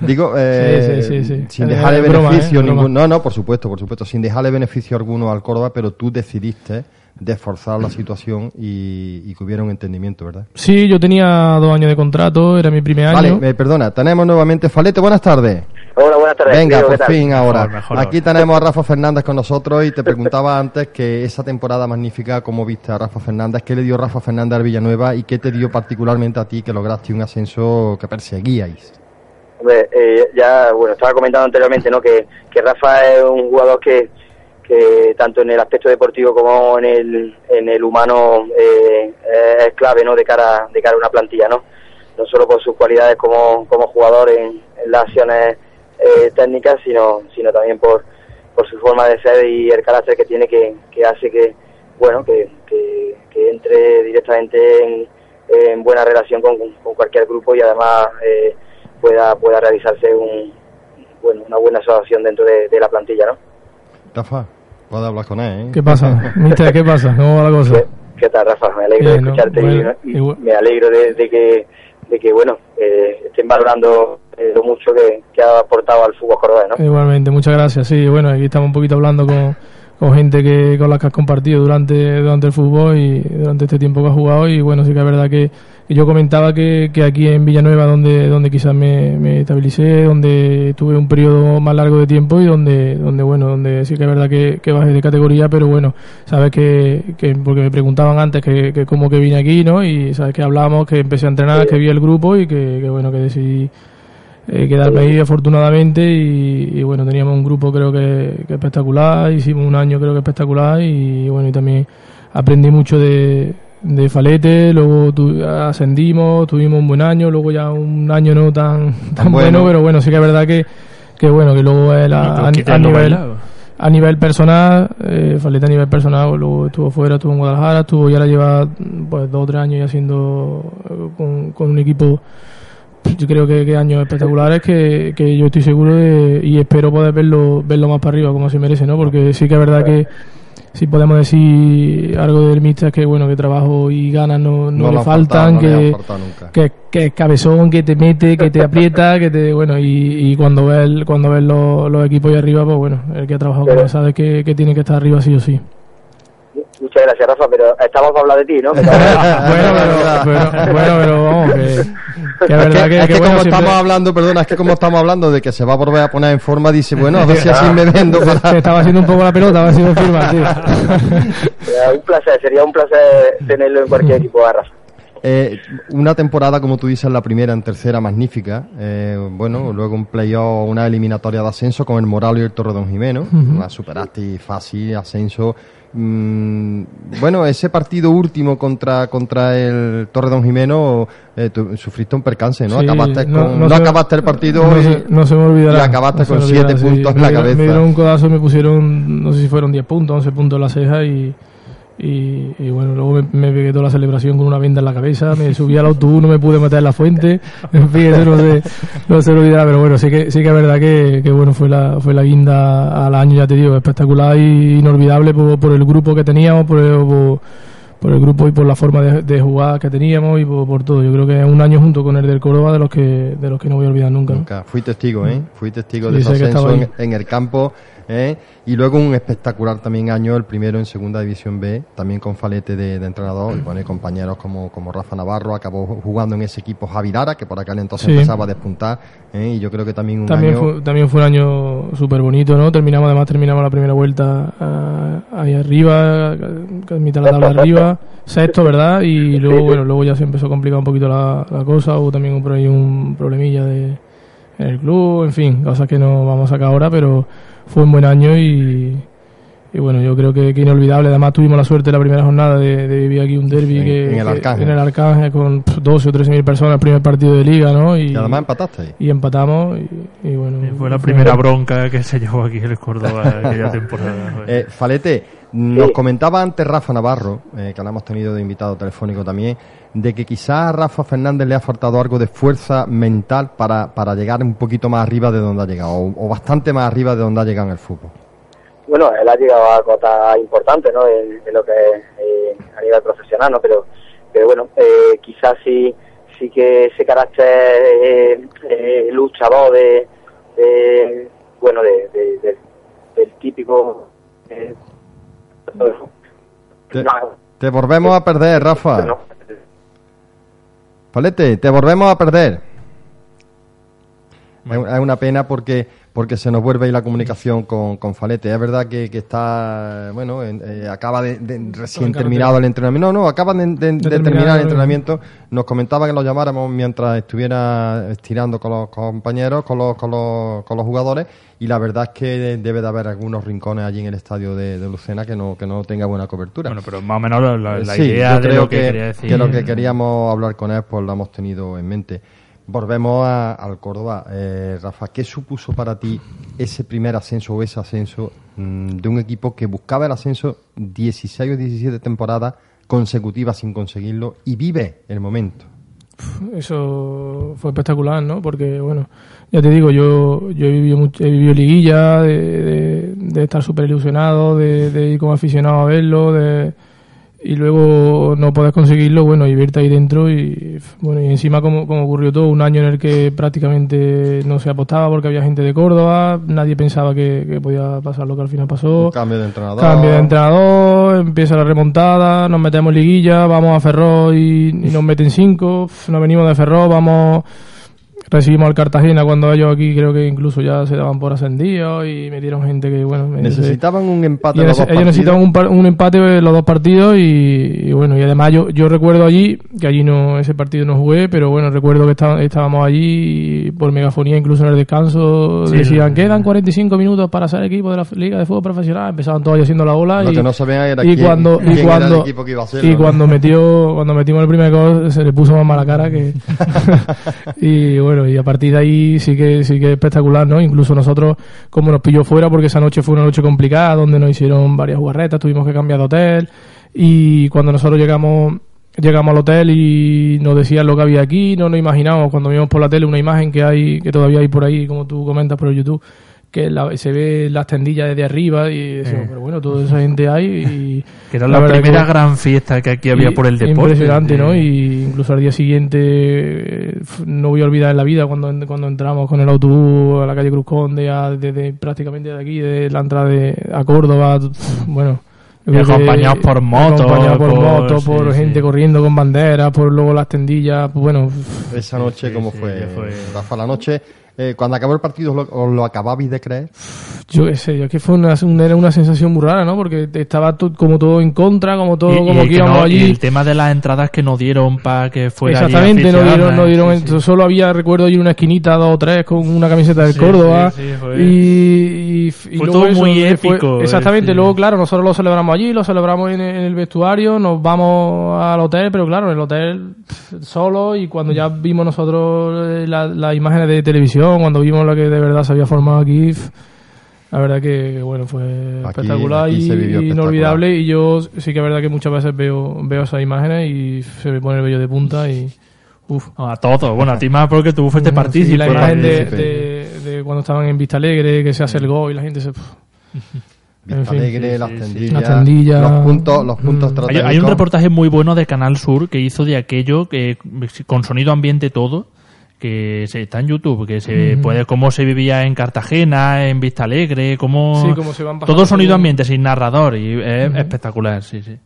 Digo, eh, sin dejarle beneficio ¿eh? ningún. No, no, por supuesto, por supuesto, sin dejarle beneficio alguno al Córdoba, pero tú decidiste de forzar la situación y, que hubiera un entendimiento, ¿verdad? Sí, yo tenía dos años de contrato, era mi primer año. Vale, perdona, tenemos nuevamente Falete, buenas tardes. Hola, buenas tardes. Venga, por fin ahora. Aquí tenemos a Rafa Fernández con nosotros y te preguntaba antes que esa temporada magnífica, ¿cómo viste a Rafa Fernández? ¿Qué le dio Rafa Fernández al Villanueva y qué te dio particularmente a ti que lograste un ascenso que perseguíais? Hombre, eh, ya, bueno, estaba comentando anteriormente, ¿no? Que, que Rafa es un jugador que, que tanto en el aspecto deportivo como en el, en el humano eh, es clave, ¿no? De cara, de cara a una plantilla, ¿no? No solo por sus cualidades como, como jugador en las acciones eh, técnicas, sino, sino también por, por su forma de ser y el carácter que tiene que, hace que, bueno, que, que, entre directamente en, en, buena relación con, con, cualquier grupo y además eh, pueda, pueda realizarse un, bueno, una buena asociación dentro de, la plantilla, ¿no? Rafa, puedo hablar con él, ¿eh? ¿Qué pasa? ¿qué pasa? ¿Cómo va la cosa? ¿Qué, tal, Rafa? Me alegro de escucharte y, me alegro de, de que de que bueno eh, estén valorando eh, lo mucho que, ha aportado al fútbol cordobés ¿no? igualmente muchas gracias sí bueno aquí estamos un poquito hablando con, con gente que con la que has compartido durante durante el fútbol y durante este tiempo que has jugado y bueno sí que es verdad que, yo comentaba que, que, aquí en Villanueva donde donde quizás me, me, estabilicé donde tuve un periodo más largo de tiempo y donde donde bueno donde sí que es verdad que, que bajé de categoría pero bueno sabes que, que porque me preguntaban antes que, que cómo que vine aquí no y sabes que hablábamos que empecé a entrenar que vi el grupo y que, que bueno que decidí eh, quedarme ahí afortunadamente y, bueno, teníamos un grupo creo que, espectacular, hicimos un año creo que espectacular y bueno, y también aprendí mucho de, de Falete, luego ascendimos, tuvimos un buen año, luego ya un año no tan, tan bueno. pero bueno, sí que es verdad que, que bueno, que luego a, nivel... A nivel personal, eh, Falete a nivel personal, luego estuvo fuera, estuvo en Guadalajara, estuvo ya la lleva pues dos o tres años ya haciendo eh, con, con un equipo yo creo que, que años espectaculares que, que yo estoy seguro de, y espero poder verlo verlo más para arriba como se merece no porque sí que es verdad que si podemos decir algo del míster que bueno que trabajo y ganas no, no, le faltan que, que, que, es cabezón que te mete que te aprieta que te bueno y, y cuando ves cuando ves los, equipos ahí arriba pues bueno el que ha trabajado con él sabe que, que tiene que estar arriba sí o sí muchas gracias, Rafa, pero estamos para hablar de ti, ¿no? bueno, pero, bueno, pero vamos, que, que es verdad que, es que, como estamos hablando, perdona, es que como estamos hablando de que se va a volver a poner en forma, dice, bueno, a ver si así me vendo. Para... Estaba haciendo un poco la pelota, a ver si me firma, tío. un placer, sería un placer tenerlo en cualquier equipo de Rafa. Eh, una temporada, como tú dices, la primera en tercera magnífica. Eh, bueno, luego un playoff, una eliminatoria de ascenso con el Moral y el Torredón Jimeno. Uh superaste fácil, ascenso. Mm, bueno, ese partido último contra, contra el Torredón Jimeno, eh, sufriste un percance, ¿no? acabaste no, acabaste el partido y, no se me olvidará, y acabaste con siete puntos en la cabeza. Me dieron un codazo, me pusieron, no sé si fueron 10 puntos, 11 puntos en la ceja y y, bueno, luego me, pegué toda la celebración con una venda en la cabeza, me subí al autobús, no me pude meter en la fuente, en fin, eso no se, no se lo olvidará, pero bueno, sí que, sí que es verdad que, bueno, fue la, fue la guinda al año, ya te digo, espectacular y inolvidable por, por el grupo que teníamos, por, por, el grupo y por la forma de, de jugar que teníamos y por, todo. Yo creo que es un año junto con el del Córdoba de los que, de los que no voy a olvidar nunca. Nunca. Fui testigo, ¿eh? Fui testigo de ese ascenso en, en el campo ¿eh? Y luego un espectacular también año, el primero en Segunda División B, también con falete de, entrenador, y pone compañeros como, como Rafa Navarro, acabó jugando en ese equipo Javi que por aquel entonces empezaba a despuntar, ¿eh? y yo creo que también un también año... Fue, también fue un año súper bonito, ¿no? Terminamos, además terminamos la primera vuelta ah, ahí arriba, mitad de la tabla arriba, sexto, ¿verdad? Y luego, bueno, luego ya se empezó a complicar un poquito la, cosa, hubo también por ahí un problemilla de en el club, en fin, cosas que no vamos a sacar ahora, pero fue un buen año y, y bueno, yo creo que, inolvidable. Además, tuvimos la suerte la primera jornada de, vivir aquí un derby que, en, el Arcángel. en el Arcángel con 12 o 13 mil personas, el primer partido de liga, ¿no? Y, además empataste ahí. Y empatamos. Y, bueno, fue la primera bronca que se llevó aquí el Córdoba aquella temporada. eh, Falete, nos comentaba antes Rafa Navarro, eh, que la hemos tenido de invitado telefónico también, de que quizás a Rafa Fernández le ha faltado algo de fuerza mental para, para llegar un poquito más arriba de donde ha llegado, o, bastante más arriba de donde ha llegado en el fútbol. Bueno, él ha llegado a cotas importantes, ¿no? En, lo que es eh, a nivel profesional, ¿no? Pero, pero bueno, eh, quizás sí, sí que ese carácter eh, luchador de, de bueno, de, de, del típico te, volvemos a perder, Rafa. Palete, te volvemos a perder. Es una pena porque porque se nos vuelve ahí la comunicación con, con Falete. Es verdad que, que está, bueno, eh, acaba de, recién terminado el entrenamiento. No, no, acaba de, terminar el entrenamiento. Nos comentaba que lo llamáramos mientras estuviera estirando con los compañeros, con los, con los, con los jugadores. Y la verdad es que debe de haber algunos rincones allí en el estadio de, Lucena que no, que no tenga buena cobertura. Bueno, pero más o menos la, idea de lo que, quería decir. que lo que queríamos hablar con él, pues lo hemos tenido en mente. Volvemos al Córdoba. Eh, Rafa, ¿qué supuso para ti ese primer ascenso o ese ascenso mm, de un equipo que buscaba el ascenso 16 o 17 temporadas consecutivas sin conseguirlo y vive el momento? Eso fue espectacular, ¿no? Porque, bueno, ya te digo, yo, yo he, vivido he vivido liguilla, de, de, estar súper ilusionado, de ir como aficionado a verlo, de y luego no puedes conseguirlo, bueno, y verte ahí dentro y bueno, y encima como, como ocurrió todo, un año en el que prácticamente no se apostaba porque había gente de Córdoba, nadie pensaba que, podía pasar lo que al final pasó. cambio de entrenador. Cambio de entrenador, empieza la remontada, nos metemos liguilla, vamos a Ferrol y, y nos meten cinco, nos venimos de Ferrol, vamos recibimos al Cartagena cuando ellos aquí creo que incluso ya se daban por ascendidos y metieron gente que bueno necesitaban un empate los dos ellos necesitaban un, un, empate los dos partidos y, bueno y además yo, yo recuerdo allí que allí no ese partido no jugué pero bueno recuerdo que estábamos allí y por megafonía incluso en el descanso decían quedan 45 minutos para ser equipo de la liga de fútbol profesional empezaban todos haciendo la ola y, no y cuando y cuando y cuando metió cuando metimos el primer gol se le puso más mala cara que y bueno y a partir de ahí sí que sí que es espectacular, ¿no? Incluso nosotros, como nos pilló fuera, porque esa noche fue una noche complicada, donde nos hicieron varias jugarretas, tuvimos que cambiar de hotel, y cuando nosotros llegamos llegamos al hotel y nos decían lo que había aquí, no nos imaginábamos cuando vimos por la tele una imagen que hay, que todavía hay por ahí, como tú comentas por el YouTube, que se ve las tendillas desde arriba y decimos, pero bueno, toda esa gente hay y... Que era la, primera gran fiesta que aquí había por el deporte. Impresionante, ¿no? Y incluso al día siguiente, eh, no voy a olvidar en la vida cuando, cuando entramos con el autobús a la calle Cruz Conde, desde prácticamente de aquí, de la entrada de, a Córdoba, bueno acompañados por motos. Acompañados por, motos, por gente corriendo con banderas, por luego las tendillas, pues bueno. Esa noche, ¿cómo fue? fue? Rafa, la noche eh, cuando acabó el partido, ¿os lo, acababais de creer? Yo qué sé, yo que fue una, era una sensación muy rara, ¿no? Porque estaba como todo en contra, como todo, como que íbamos allí. Y el tema de las entradas que nos dieron para que fuera Exactamente, no dieron, no dieron, solo había, recuerdo, allí una esquinita, dos o tres, con una camiseta del Córdoba. y, fue todo muy épico. exactamente, luego, claro, nosotros lo celebramos allí, lo celebramos en, el vestuario, nos vamos al hotel, pero claro, en el hotel solo, y cuando ya vimos nosotros eh, las imágenes de televisión, cuando vimos lo que de verdad se había formado aquí, la verdad que, bueno, fue espectacular y inolvidable. Y yo sí que es verdad que muchas veces veo, veo esas imágenes y se me pone el vello de punta y. Uf. A todos, bueno, a ti más porque tú fuiste partícipe. la imagen de, de, cuando estaban en Vista Alegre, que se hace el gol y la gente se. Vista Alegre, las, tendillas, los puntos, los puntos hay, hay, un reportaje muy bueno de Canal Sur que hizo de aquello que con sonido ambiente todo que se, está en YouTube, que se puede cómo se vivía en Cartagena, en Vista Alegre, cómo, todo sonido ambiente sin narrador y es espectacular, sí, sí.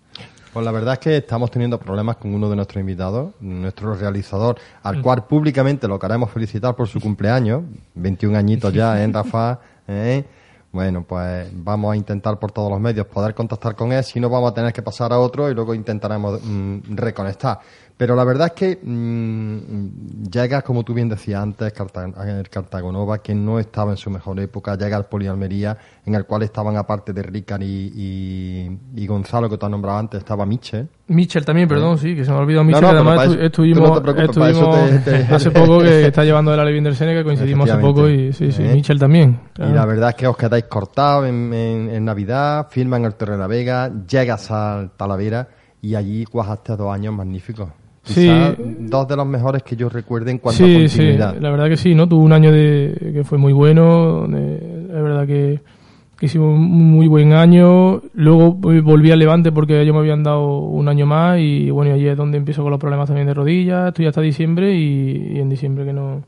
Pues la verdad es que estamos teniendo problemas con uno de nuestros invitados, nuestro realizador, al cual públicamente lo queremos felicitar por su cumpleaños, 21 añitos ya, ¿eh, Rafa? ¿Eh? Bueno, pues vamos a intentar por todos los medios poder contactar con él, si no vamos a tener que pasar a otro y luego intentaremos mm, reconectar. Pero la verdad es que mmm, llega, como tú bien decías antes, el Cartagonova, que no estaba en su mejor época, llega al Polialmería, en el cual estaban, aparte de Ricard y, y, Gonzalo, que tú has nombrado antes, estaba Michel. Michel también, perdón, sí, que se me ha olvidado Michel. además, estuvimos, hace poco que está llevando de la Levinder que coincidimos hace poco, y sí, sí, ¿Eh? Michel también. Y la verdad es que os quedáis cortados en, en, Navidad, firman el Torre de la Vega, llegas al Talavera y allí cuajaste dos años magníficos sí. dos de los mejores que yo recuerde en cuanto a continuidad. Sí, la verdad que sí, ¿no? Tuvo un año de, que fue muy bueno, donde, la verdad que, hicimos un muy buen año. Luego volví al Levante porque ellos me habían dado un año más y bueno, allí es donde empiezo con los problemas también de rodillas. Estoy hasta diciembre y, en diciembre que no,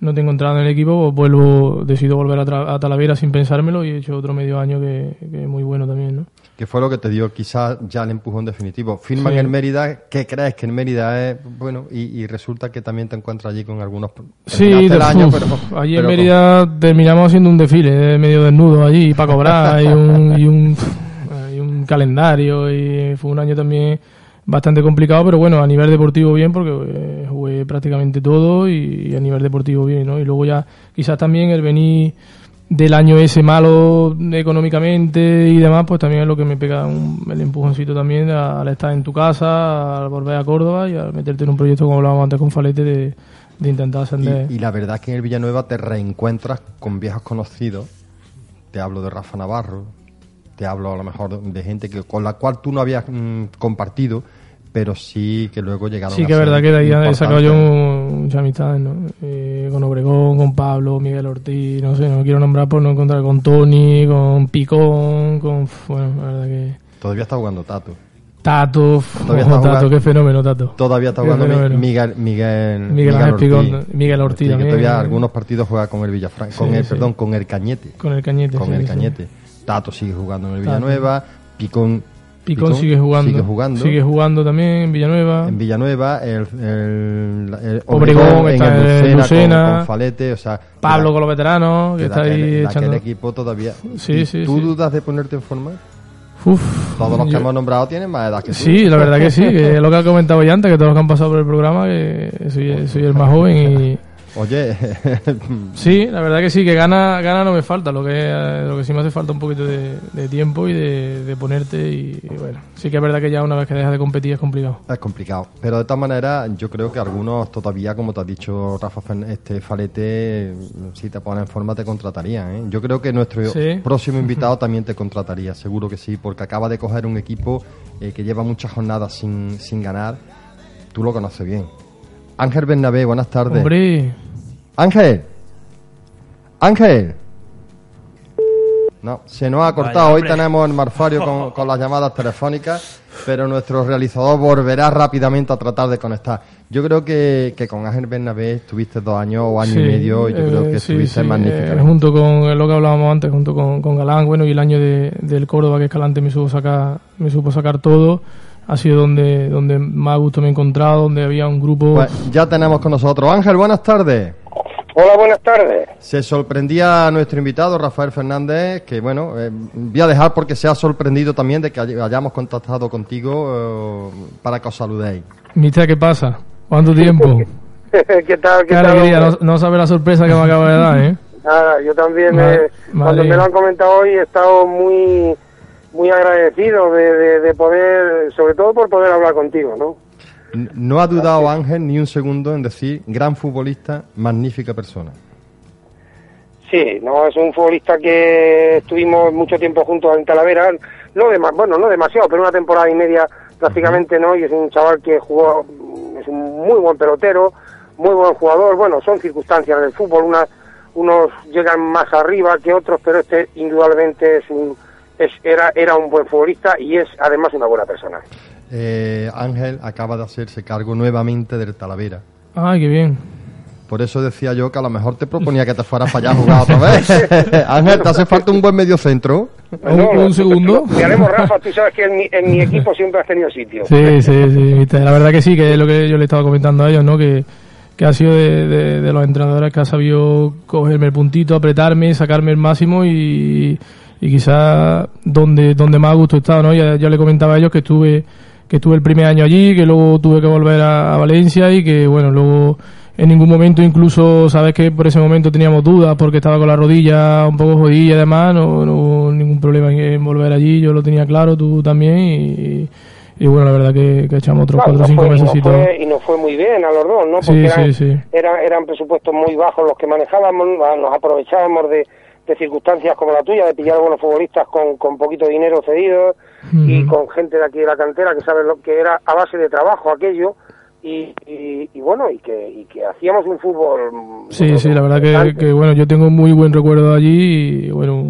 no tengo entrada en el equipo, pues vuelvo, decido volver a, a, Talavera sin pensármelo y he hecho otro medio año que, que muy bueno también, ¿no? Que fue lo que te dio quizás ya el empujón definitivo. Firman en Mérida, ¿qué crees que en Mérida es? Bueno, y, resulta que también te encuentras allí con algunos... Sí, año, allí en Mérida terminamos haciendo un desfile medio desnudo allí para cobrar y, un, y, un, y un calendario y fue un año también bastante complicado, pero bueno, a nivel deportivo bien, porque eh, jugué prácticamente todo y, a nivel deportivo bien, ¿no? Y luego ya quizás también el venir del año ese malo económicamente y demás, pues también es lo que me pega un, el empujoncito también al estar en tu casa, al volver a Córdoba y al meterte en un proyecto como hablábamos antes con Falete de, intentar ascender. Y, la verdad es que en el Villanueva te reencuentras con viejos conocidos. Te hablo de Rafa Navarro, te hablo a lo mejor de gente que con la cual tú no habías mm, compartido pero sí que luego llegaron sí que es verdad que de ahí he sacado yo muchas amistades ¿no? Eh, con Obregón con Pablo Miguel Ortiz no sé no quiero nombrar por no encontrar con Tony con Picón con bueno la verdad que todavía está jugando Tato Tato, todavía está jugando, qué fenómeno Tato. Todavía está jugando Miguel, Miguel, Miguel, Ortiz. Miguel Ortiz, que todavía algunos partidos juega con el Villafranca, con el, perdón, con el Cañete. Con el Cañete. Con el Cañete. Tato sigue jugando en el Villanueva, Picón Picón, sigue jugando. Sigue jugando. Sigue jugando también en Villanueva. En Villanueva, el, el, Obregón, está en Lucena, con, Falete, o sea... Pablo con los veteranos, que está ahí echando... el equipo todavía... Sí, sí, ¿Tú dudas de ponerte en forma? Uf, todos los que hemos nombrado tienen más edad que tú. Sí, la verdad que sí, que es lo que ha comentado ya antes, que todos los que han pasado por el programa, que soy, soy el más joven y Oye. sí, la verdad que sí, que gana, gana no me falta. Lo que, lo que sí me hace falta un poquito de, tiempo y de, ponerte. Y, bueno, sí que es verdad que ya una vez que dejas de competir es complicado. Es complicado. Pero de todas maneras, yo creo que algunos todavía, como te ha dicho Rafa este Falete, si te pones en forma te contratarían. ¿eh? Yo creo que nuestro próximo invitado también te contrataría, seguro que sí, porque acaba de coger un equipo eh, que lleva muchas jornadas sin, sin ganar. Tú lo conoces bien. Ángel Bernabé, buenas tardes. Hombre. Ángel. Ángel. No, se nos ha cortado. Hoy tenemos el marfario con, con, las llamadas telefónicas, pero nuestro realizador volverá rápidamente a tratar de conectar. Yo creo que, que con Ángel Bernabé estuviste dos años o año y medio, yo creo que eh, estuviste magnífico. Eh, junto con lo que hablábamos antes, junto con, con Galán, bueno, y el año de, del Córdoba, que Escalante me supo sacar, me supo sacar todo ha sido donde, donde más gusto me he encontrado, donde había un grupo... Pues ya tenemos con nosotros. Ángel, buenas tardes. Hola, buenas tardes. Se sorprendía nuestro invitado, Rafael Fernández, que bueno, eh, voy a dejar porque se ha sorprendido también de que hayamos contactado contigo eh, para que os saludéis. Mister, ¿qué pasa? ¿Cuánto tiempo? ¿Qué tal? Qué, alegría, no, no sabe la sorpresa que me acaba de dar, ¿eh? Nada, yo también, cuando me lo han comentado hoy, he estado muy muy agradecido de, de, poder, sobre todo por poder hablar contigo, ¿no? No ha dudado Ángel ni un segundo en decir gran futbolista, magnífica persona. Sí, no es un futbolista que estuvimos mucho tiempo juntos en Talavera, no bueno, no demasiado, pero una temporada y media prácticamente, ¿no? Y es un chaval que jugó, es un muy buen pelotero, muy buen jugador, bueno, son circunstancias del fútbol, una, unos llegan más arriba que otros, pero este indudablemente es un era, era un buen futbolista y es además una buena persona. Eh, Ángel acaba de hacerse cargo nuevamente del Talavera. Ay, qué bien. Por eso decía yo que a lo mejor te proponía que te fueras para allá a jugar otra vez. Ángel, ¿te hace falta un buen medio centro? ¿Un, segundo? Miraremos, Rafa, tú sabes que en mi, en mi, equipo siempre has tenido sitio. Sí, sí, sí. La verdad que sí, que es lo que yo le estaba comentando a ellos, ¿no? Que, que ha sido de, de los entrenadores que ha sabido cogerme el puntito, apretarme, sacarme el máximo y y quizás donde, donde más a gusto he estado, ¿no? Ya, ya le comentaba a ellos que estuve, que estuve el primer año allí, que luego tuve que volver a, Valencia y que, bueno, luego en ningún momento incluso, sabes que por ese momento teníamos dudas porque estaba con la rodilla un poco jodida y demás, no, no hubo ningún problema en volver allí, yo lo tenía claro, tú también y, y bueno, la verdad que, echamos otros cuatro o cinco meses. Y, y nos fue muy bien a los dos, ¿no? Porque eran, sí, Eran, eran presupuestos muy bajos los que manejábamos, nos aprovechábamos de, de circunstancias como la tuya, de pillar a buenos futbolistas con, con poquito dinero cedido y con gente de aquí de la cantera que sabe lo que era a base de trabajo aquello. Y, y, bueno, y que, y que hacíamos un fútbol. Sí, sí, la verdad que, bueno, yo tengo muy buen recuerdo allí y bueno,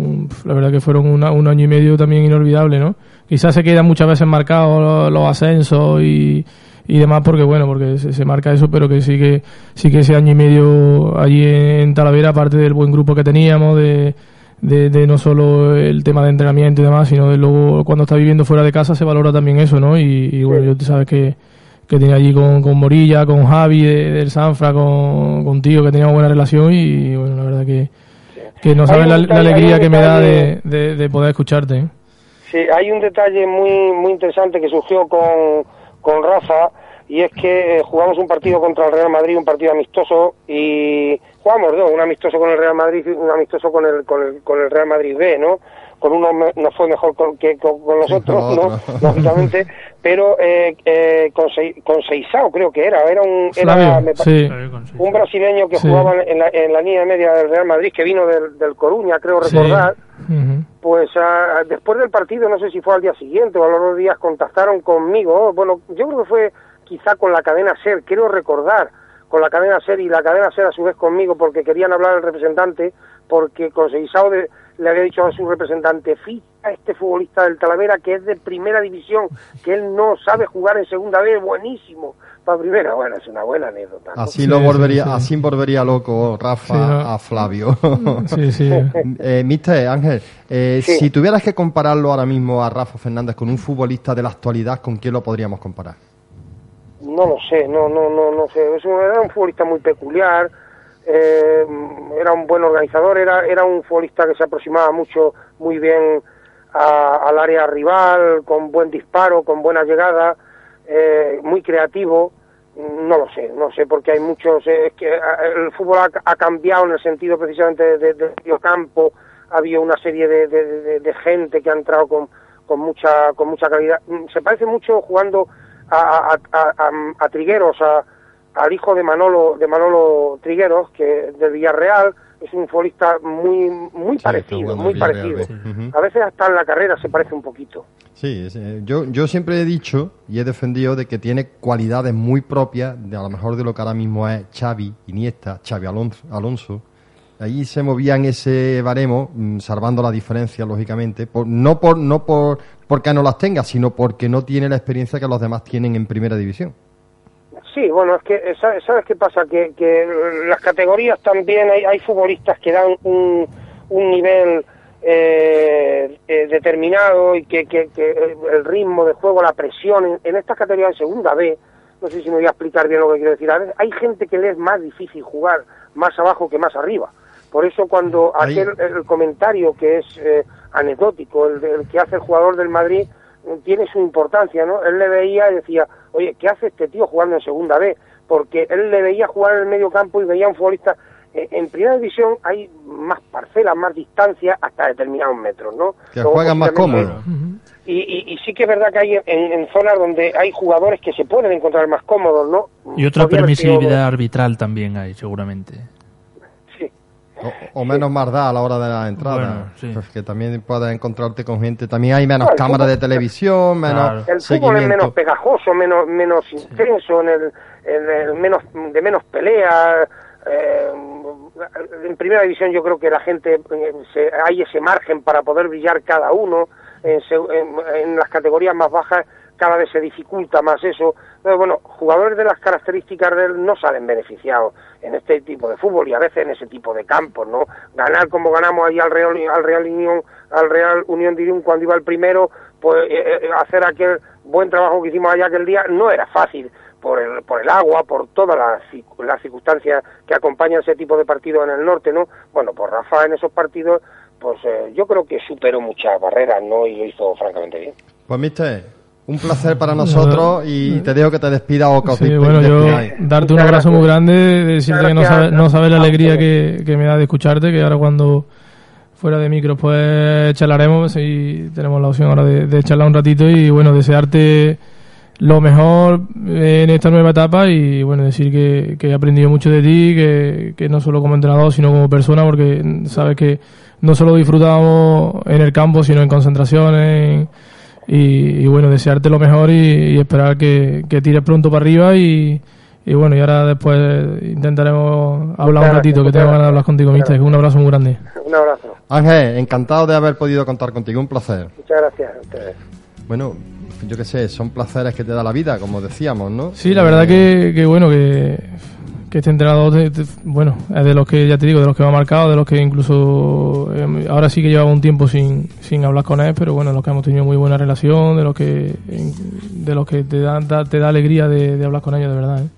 la verdad que fueron un año y medio también inolvidable, ¿no? Quizás se quedan muchas veces marcados los ascensos y, y demás porque bueno porque se, marca eso pero que sí que sí que ese año y medio allí en Talavera aparte del buen grupo que teníamos de, de, no solo el tema de entrenamiento y demás sino de luego cuando está viviendo fuera de casa se valora también eso no y, bueno yo tú sabes que que tenía allí con, con Morilla, con Javi del Sanfra, con, contigo, que teníamos buena relación y bueno, la verdad que, que no sabes la, alegría que me da de, de, poder escucharte. ¿eh? Sí, hay un detalle muy, muy interesante que surgió con, con Rafa y es que eh, jugamos un partido contra el Real Madrid, un partido amistoso y jugamos dos, un amistoso con el Real Madrid y un amistoso con el, con el, con el Real Madrid B, ¿no? Con uno no fue mejor que con, los otros, ¿no? Lógicamente, pero eh, eh, con, con Seisao creo que era, era un era, un brasileño que jugaba en la, en la línea media del Real Madrid, que vino del, del Coruña, creo recordar, pues ah, después del partido, no sé si fue al día siguiente o a los dos días, contactaron conmigo. Bueno, yo creo que fue quizá con la cadena SER, quiero recordar, con la cadena SER y la cadena SER a su vez conmigo, porque querían hablar al representante, porque con de, le había dicho a su representante, ficha a este futbolista del Talavera que es de primera división, que él no sabe jugar en segunda vez, buenísimo para primera, bueno, es una buena anécdota. Así lo volvería, así volvería loco Rafa a Flavio. Sí, sí. eh, Mister Ángel, eh, si tuvieras que compararlo ahora mismo a Rafa Fernández con un futbolista de la actualidad, ¿con quién lo podríamos comparar? No lo sé, no, no, no, no sé. era un futbolista muy peculiar, eh, era un buen organizador, era, era un futbolista que se aproximaba mucho, muy bien al área rival, con buen disparo, con buena llegada eh, muy creativo, no lo sé, no sé, porque hay muchos, eh, es que eh, el fútbol ha, cambiado en el sentido precisamente de, de, campo, ha habido una serie de, gente que ha entrado con, con mucha con mucha calidad. Mm, se parece mucho jugando a, a, a, Trigueros, al hijo de Manolo de Manolo Trigueros, que del Villarreal, es un futbolista muy muy parecido, muy parecido. A veces hasta en la carrera se parece un poquito. Sí, yo, yo siempre he dicho y he defendido de que tiene cualidades muy propias, de a lo mejor de lo que ahora mismo es Xavi, Iniesta, Xavi Alonso. Alonso. Ahí se movía en ese baremo, mm, salvando la diferencia, lógicamente, por, no por no por porque no las tenga, sino porque no tiene la experiencia que los demás tienen en primera división. Sí, bueno, es que, eh, ¿sabes, qué pasa? Que, que las categorías también hay, hay futbolistas que dan un, un nivel eh, eh, determinado y que, que, el ritmo de juego, la presión en, en estas categorías de segunda B, no sé si me voy a explicar bien lo que quiero decir. A veces hay gente que le es más difícil jugar más abajo que más arriba. Por eso cuando aquel el comentario que es eh, anecdótico, el, el, que hace el jugador del Madrid, tiene su importancia, ¿no? Él le veía y decía, oye, ¿qué hace este tío jugando en segunda B? Porque él le veía jugar en el medio campo y veía un futbolista eh, en primera división hay más parcelas, más distancia hasta determinados metros, ¿no? Que juegan más cómodos. Y, y, sí que es verdad que hay en, zonas donde hay jugadores que se pueden encontrar más cómodos, ¿no? Y otra permisividad arbitral también hay, seguramente. O, menos maldad a la hora de la entrada. Que también puedes encontrarte con gente. También hay menos cámaras de televisión, menos. El fútbol es menos pegajoso, menos, menos intenso, en el, en el menos, de menos pelea eh, en primera división yo creo que la gente eh, hay ese margen para poder brillar cada uno en, las categorías más bajas cada vez se dificulta más eso pero bueno jugadores de las características de él no salen beneficiados en este tipo de fútbol y a veces en ese tipo de campos no ganar como ganamos ahí al Real al Real Unión al Real Unión de cuando iba el primero pues eh, hacer aquel buen trabajo que hicimos allá aquel día no era fácil por el, por el agua, por todas las, circunstancias que acompañan ese tipo de partidos en el norte, ¿no? Bueno, pues Rafa en esos partidos, pues eh, yo creo que superó muchas barreras, ¿no? Y lo hizo francamente bien. Pues, mister, un placer para nosotros y te dejo que te despida o sí, bueno, yo darte un abrazo muy grande, decirte que no sabes no sabe la alegría que, me da de escucharte, que ahora cuando fuera de micro pues charlaremos y tenemos la opción ahora de, de charlar un ratito y bueno, desearte lo mejor en esta nueva etapa y bueno, decir que, he aprendido mucho de ti, que, no solo como entrenador, sino como persona, porque sabes que no solo disfrutamos en el campo, sino en concentraciones. Y, bueno, desearte lo mejor y, esperar que, que, tires pronto para arriba y, bueno, y ahora después intentaremos hablar un ratito, que tengo ganas de hablar contigo, mister. Un abrazo muy grande. Un abrazo. Ángel, encantado de haber podido contar contigo, un placer. Muchas gracias a ustedes. Bueno, yo qué sé, son placeres que te da la vida, como decíamos, ¿no? Sí, la verdad que, que bueno, que, que este entrenador, bueno, es de los que, ya te digo, de los que me ha marcado, de los que incluso, eh, ahora sí que llevaba un tiempo sin, sin hablar con él, pero bueno, de los que hemos tenido muy buena relación, de los que, de los que te da, te da alegría de, de hablar con ellos, de verdad, ¿eh?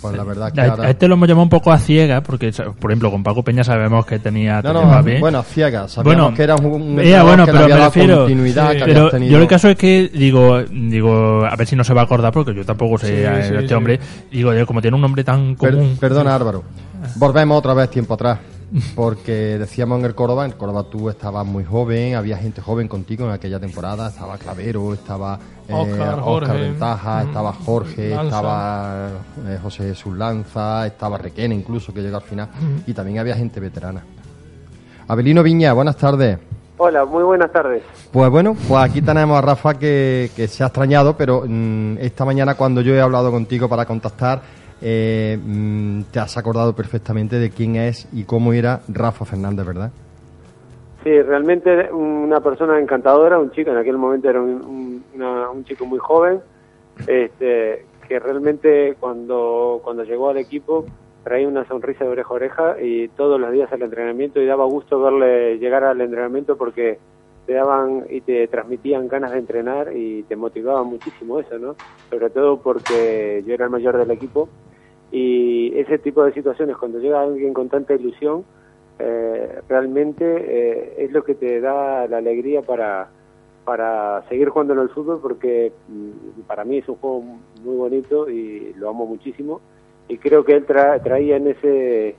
Pues la verdad que a, este lo hemos llamado un poco a ciega, porque, por ejemplo, con Paco Peña sabemos que tenía... No, no, bueno, a ciega. Sabemos bueno, que era un... bueno, pero me refiero... pero yo el caso es que, digo, digo, a ver si no se va a acordar, porque yo tampoco sé este hombre. Digo, como tiene un nombre tan común... perdona, Álvaro. Volvemos otra vez tiempo atrás porque decíamos en el Córdoba, en Córdoba tú estabas muy joven, había gente joven contigo en aquella temporada, estaba Clavero, estaba eh, Oscar, Ventaja, estaba Jorge, estaba eh, José Jesús Lanza, estaba Requena incluso que llegó al final, y también había gente veterana. Abelino Viña, buenas tardes. Hola, muy buenas tardes. Pues bueno, pues aquí tenemos a Rafa que, se ha extrañado, pero mm, esta mañana cuando yo he hablado contigo para contactar, eh, mm, te has acordado perfectamente de quién es y cómo era Rafa Fernández, ¿verdad? Sí, realmente una persona encantadora, un chico, en aquel momento era un, chico muy joven, este, que realmente cuando, cuando llegó al equipo traía una sonrisa de oreja a oreja y todos los días al entrenamiento y daba gusto verle llegar al entrenamiento porque te daban y te transmitían ganas de entrenar y te motivaba muchísimo eso, ¿no? Sobre todo porque yo era el mayor del equipo y ese tipo de situaciones, cuando llega alguien con tanta ilusión, eh, realmente eh, es lo que te da la alegría para, para seguir jugando en el fútbol, porque mm, para mí es un juego muy bonito y lo amo muchísimo. Y creo que él traía en ese,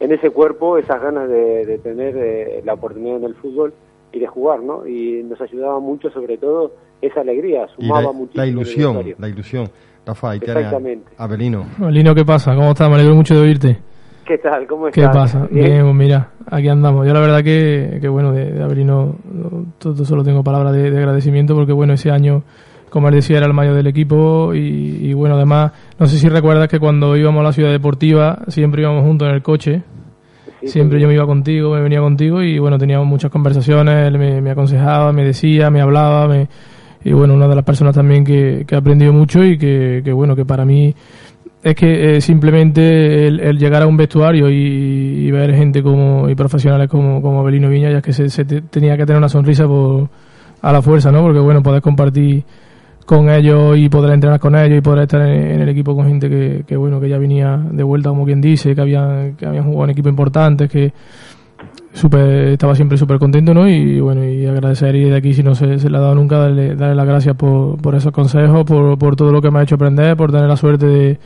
en ese cuerpo esas ganas de, tener eh, la oportunidad en el fútbol y de jugar, ¿no? Y nos ayudaba mucho, sobre todo, esa alegría, sumaba mucho. La ilusión, la ilusión. Rafa, ahí Exactamente. Abelino. Abelino, ¿qué pasa? ¿Cómo estás? Me alegro mucho de oírte. ¿Qué tal? ¿Cómo estás? ¿Qué pasa? Bien, pues mira, aquí andamos. Yo la verdad que, que bueno, de, Abelino todo, solo tengo palabras de, agradecimiento porque bueno, ese año, como él decía, era el mayor del equipo y, bueno, además, no sé si recuerdas que cuando íbamos a la ciudad deportiva siempre íbamos juntos en el coche. siempre yo me iba contigo, me venía contigo y bueno, teníamos muchas conversaciones, él me, me aconsejaba, me decía, me hablaba, me, y bueno, una de las personas también que, que ha aprendido mucho y que, que, bueno, que para mí es que eh, simplemente el, llegar a un vestuario y, ver gente como y profesionales como, como Abelino Viña, ya es que se, tenía que tener una sonrisa por, a la fuerza, ¿no? Porque bueno, poder compartir con ellos y poder entrenar con ellos y poder estar en, el equipo con gente que, que, bueno que ya venía de vuelta como quien dice que habían que habían jugado en equipos importantes que super, estaba siempre súper contento ¿no? y bueno y agradecer y de aquí si no se, se le ha dado nunca darle, darle las gracias por, por esos consejos por, por todo lo que me ha hecho aprender por tener la suerte de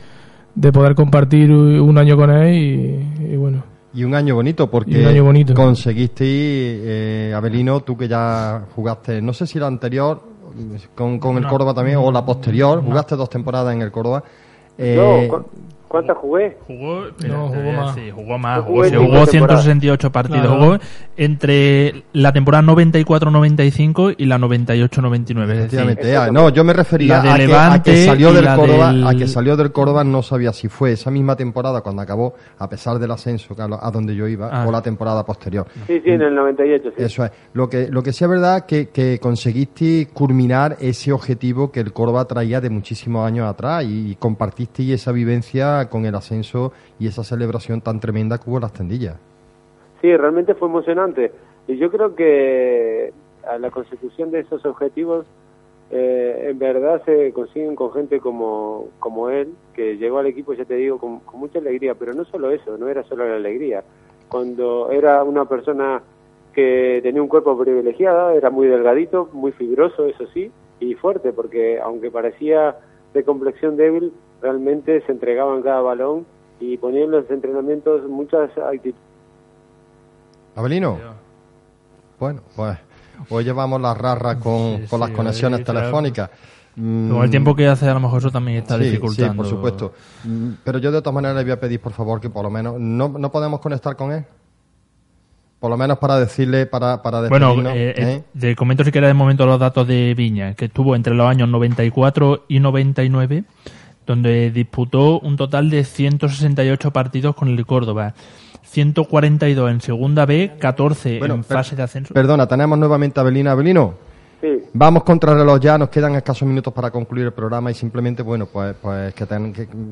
de poder compartir un año con él y, bueno. Y un año bonito, porque año bonito. conseguiste, eh, Abelino, tú que ya jugaste, no sé si la anterior, con, con el Córdoba también, o la posterior, jugaste dos temporadas en el Córdoba. Eh, ¿Cuántas jugué? Jugó, no, jugó más. Sí, jugó más. Jugó, 168 partidos. Jugó entre la temporada 94-95 y la 98-99. Efectivamente. no, yo me refería a que, salió del Córdoba, a que salió del Córdoba no sabía si fue esa misma temporada cuando acabó, a pesar del ascenso a donde yo iba, ah. o la temporada posterior. Sí, sí, en el 98, sí. Eso es. Lo que, lo que sí es verdad que, que conseguiste culminar ese objetivo que el Córdoba traía de muchísimos años atrás y compartiste esa vivencia con el ascenso y esa celebración tan tremenda que hubo las tendillas. Sí, realmente fue emocionante. Y yo creo que a la consecución de esos objetivos, eh, en verdad se consiguen con gente como, como él, que llegó al equipo, ya te digo, con, mucha alegría, pero no solo eso, no era solo la alegría. Cuando era una persona que tenía un cuerpo privilegiado, era muy delgadito, muy fibroso, eso sí, y fuerte, porque aunque parecía de complexión débil, realmente se entregaban cada balón y ponían en los entrenamientos muchas actitudes. Abelino. Bueno, pues hoy llevamos la rara con, con las conexiones telefónicas. Con el tiempo que hace, a lo mejor eso también está dificultando. Sí, por supuesto. Mm, pero yo de todas maneras le voy a pedir, por favor, que por lo menos no, no podemos conectar con él. Por lo menos para decirle, para, para Bueno, eh, ¿eh? de comento si quieres de momento los datos de Viña, que estuvo entre los años 94 y 99 donde disputó un total de 168 partidos con el Córdoba. 142 en segunda B, 14 en fase de ascenso. Perdona, tenemos nuevamente a Belina. Abelino, Vamos contra el reloj ya, nos quedan escasos minutos para concluir el programa y simplemente, bueno, pues, pues que,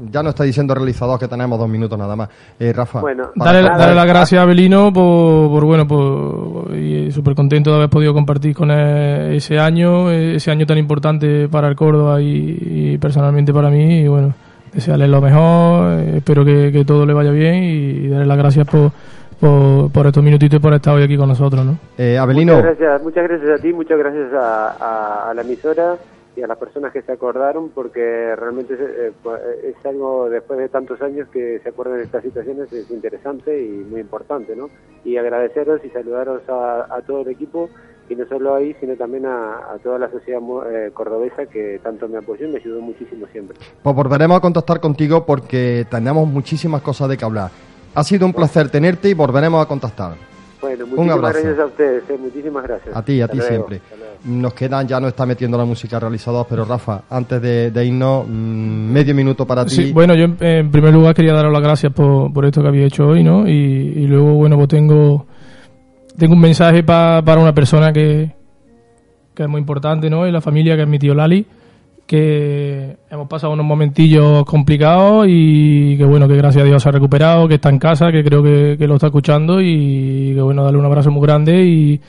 ya nos está diciendo el realizador que tenemos dos minutos nada más. Eh, Rafa. Bueno, dale, las gracias a Belino por, bueno, por, y súper contento de haber podido compartir con él ese año, ese año tan importante para el Córdoba y, personalmente para mí. Y bueno, desearle lo mejor, eh, espero que, que todo le vaya bien y darle las gracias por por, estos minutitos y por estar hoy aquí con nosotros, ¿no? Eh, Abelino. Muchas gracias, muchas gracias a ti, muchas gracias a, la emisora y a las personas que se acordaron, porque realmente es, eh, pues, es, algo, después de tantos años, que se acuerdan de estas situaciones, es interesante y muy importante, ¿no? Y agradeceros y saludaros a, todo el equipo, y no solo ahí, sino también a, toda la sociedad eh, cordobesa que tanto me apoyó y me ayudó muchísimo siempre. Pues volveremos a contactar contigo porque tenemos muchísimas cosas de que hablar. Ha sido un placer tenerte y volveremos a contactar. Bueno, muchísimas gracias a ustedes, eh, muchísimas gracias. A ti, a ti siempre. Nos quedan, ya no está metiendo la música realizador, pero Rafa, antes de, irnos, mm, medio minuto para ti. bueno, yo en, primer lugar quería daros las gracias por, por esto que habéis hecho hoy, ¿no? Y, luego, bueno, pues tengo, tengo un mensaje para una persona que, que es muy importante, ¿no? Y la familia, que es mi tío Lali que hemos pasado unos momentillos complicados y que bueno, que gracias a Dios se ha recuperado, que está en casa, que creo que, lo está escuchando y que bueno, darle un abrazo muy grande y,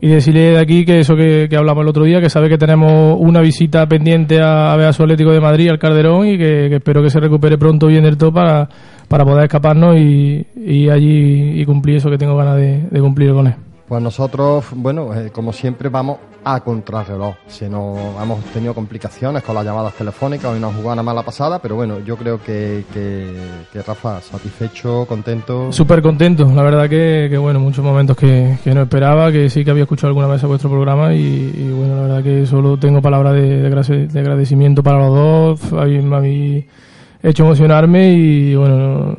decirle de aquí que eso que, hablamos el otro día, que sabe que tenemos una visita pendiente a, ver a su Atlético de Madrid, al Calderón y que, espero que se recupere pronto bien del todo para, para poder escaparnos y, y allí y cumplir eso que tengo ganas de cumplir con él. Pues nosotros, bueno, eh, como siempre vamos a contrarreloj. Si no hemos tenido complicaciones con las llamadas telefónicas, hoy una mala pasada, pero bueno, yo creo que, que, Rafa, satisfecho, contento. Súper contento, la verdad que, bueno, muchos momentos que, no esperaba, que sí que había escuchado alguna vez a vuestro programa y, bueno, la verdad que solo tengo palabras de, de, agradecimiento para los dos. A mí me habéis hecho emocionarme y bueno,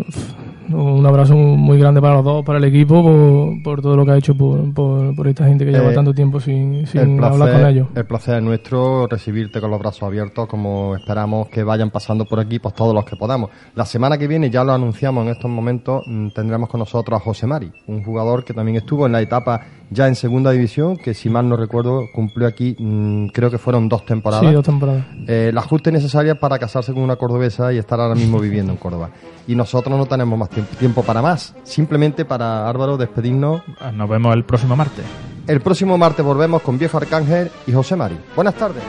un abrazo muy grande para los dos, para el equipo, por, todo lo que ha hecho por, por, esta gente que lleva eh, tanto tiempo sin, hablar con ellos. El placer es nuestro recibirte con los brazos abiertos, como esperamos que vayan pasando por aquí pues todos los que podamos. La semana que viene, ya lo anunciamos en estos momentos, mm, tendremos con nosotros a José Mari, un jugador que también estuvo en la etapa ya en segunda división, que si mal no recuerdo, cumplió aquí, mm, creo que fueron dos temporadas. Sí, dos temporadas. Eh, la ajuste necesaria para casarse con una cordobesa y estar ahora mismo viviendo en Córdoba. Y nosotros no tenemos más tiempo, tiempo para más. Simplemente para Álvaro despedirnos. Ah, nos vemos el próximo martes. El próximo martes volvemos con Viejo Arcángel y José Mari. Buenas tardes.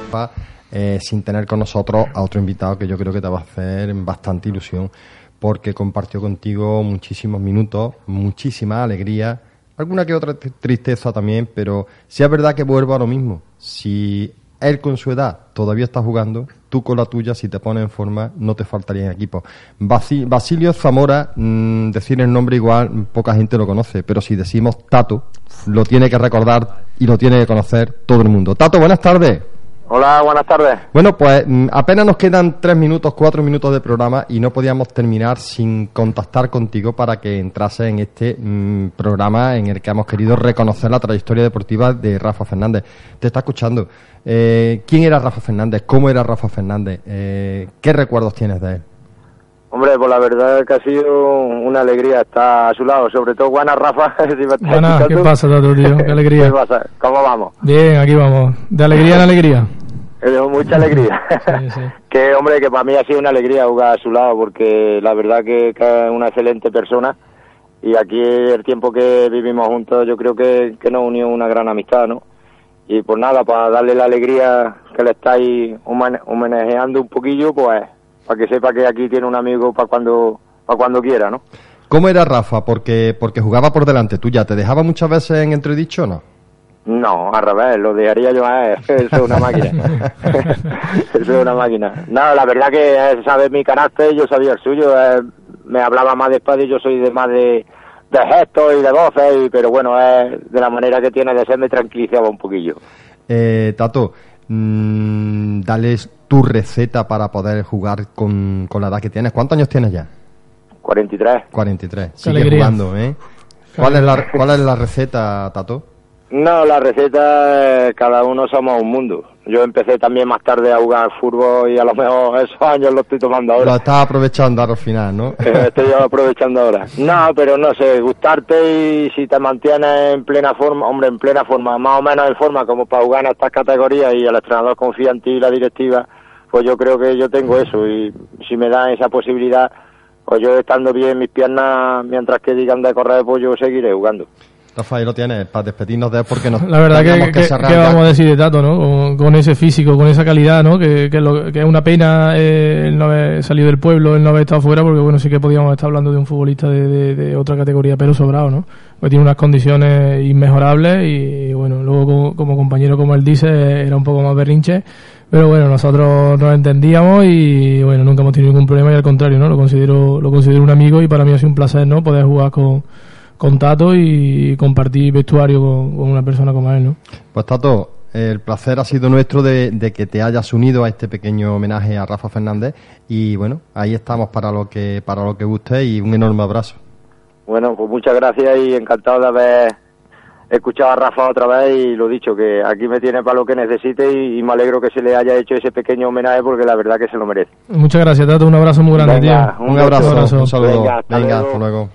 Eh, sin tener con nosotros a otro invitado que yo creo que te va a hacer bastante ilusión porque compartió contigo muchísimos minutos, muchísima alegría, alguna que otra tristeza también, pero si es verdad que vuelvo a lo mismo. Si él con su edad todavía está jugando, tú con la tuya, si te pones en forma, no te faltaría en equipo. Basilio Zamora, mm, decir el nombre igual, poca gente lo conoce, pero si decimos Tato, lo tiene que recordar y lo tiene que conocer todo el mundo. Tato, buenas tardes. Hola, buenas tardes. Bueno, pues mm, apenas nos quedan tres minutos, cuatro minutos de programa y no podíamos terminar sin contactar contigo para que entrase en este mm, programa en el que hemos querido reconocer la trayectoria deportiva de Rafa Fernández. Te está escuchando. Eh, ¿Quién era Rafa Fernández? ¿Cómo era Rafa Fernández? Eh, ¿Qué recuerdos tienes de él? Hombre, pues la verdad es que ha sido una alegría estar a su lado, sobre todo Juana Rafa. ¿qué pasa, tío? ¿Qué alegría? ¿Qué pasa? ¿Cómo vamos? Bien, aquí vamos. De alegría en alegría. De mucha alegría. que, hombre, que para mí ha sido una alegría jugar a su lado, porque la verdad que, que es una excelente persona. Y aquí el tiempo que vivimos juntos, yo creo que, que nos unió una gran amistad, ¿no? Y pues nada, para darle la alegría que le estáis homenajeando un poquillo, pues para que sepa que aquí tiene un amigo para cuando, para cuando quiera, ¿no? ¿Cómo era Rafa? Porque, porque jugaba por delante tuya. ¿Te dejaba muchas veces en entredicho o no? No, al revés, lo dejaría yo a él. Eso es una máquina. Eso es una máquina. No, la verdad que él sabe mi carácter, yo sabía el suyo. me hablaba más despacio, yo soy de más de, de gestos y de voces, pero bueno, de la manera que tiene de ser me tranquilizaba un poquillo. Eh, Tato, mmm, dales tu receta para poder jugar con, la edad que tienes. ¿Cuántos años tienes ya? 43. 43. Sigue jugando, ¿eh? ¿Cuál es, la, ¿Cuál es la receta, Tato? No, la receta, cada uno somos un mundo. Yo empecé también más tarde a jugar fútbol y a lo mejor esos años lo estoy tomando ahora. Lo estás aprovechando al final, ¿no? estoy aprovechando ahora. No, pero no sé, gustarte y si te mantienes en plena forma, hombre, en plena forma, más o menos en forma como para jugar en estas categorías y el entrenador confía en ti y la directiva, pues yo creo que yo tengo eso y si me dan esa posibilidad, pues yo estando bien mis piernas, mientras que digan de correr, pues yo seguiré jugando. Rafa, lo tienes, para despedirnos de él porque nos La verdad que, que, vamos a decir de Tato, ¿no? Con, ese físico, con esa calidad, ¿no? Que, que, lo, que es una pena eh, el no haber salido del pueblo, el no haber estado fuera, porque bueno, sí que podíamos estar hablando de un futbolista de, de, otra categoría, pero sobrado, ¿no? Pues tiene unas condiciones inmejorables y, bueno, luego como, como, compañero, como él dice, era un poco más berrinche, pero bueno, nosotros nos entendíamos y bueno, nunca hemos tenido ningún problema y al contrario, ¿no? Lo considero, lo considero un amigo y para mí ha sido un placer, ¿no? Poder jugar con con Tato y compartir vestuario con, una persona como él, ¿no? Pues Tato, el placer ha sido nuestro de, que te hayas unido a este pequeño homenaje a Rafa Fernández y bueno, ahí estamos para lo que para lo que guste y un enorme abrazo. Bueno, pues muchas gracias y encantado de haber escuchado a Rafa otra vez y lo dicho, que aquí me tiene para lo que necesite y, me alegro que se le haya hecho ese pequeño homenaje porque la verdad que se lo merece. Muchas gracias, Tato, un abrazo muy grande, tío. Un, abrazo, un saludo. Venga, hasta luego.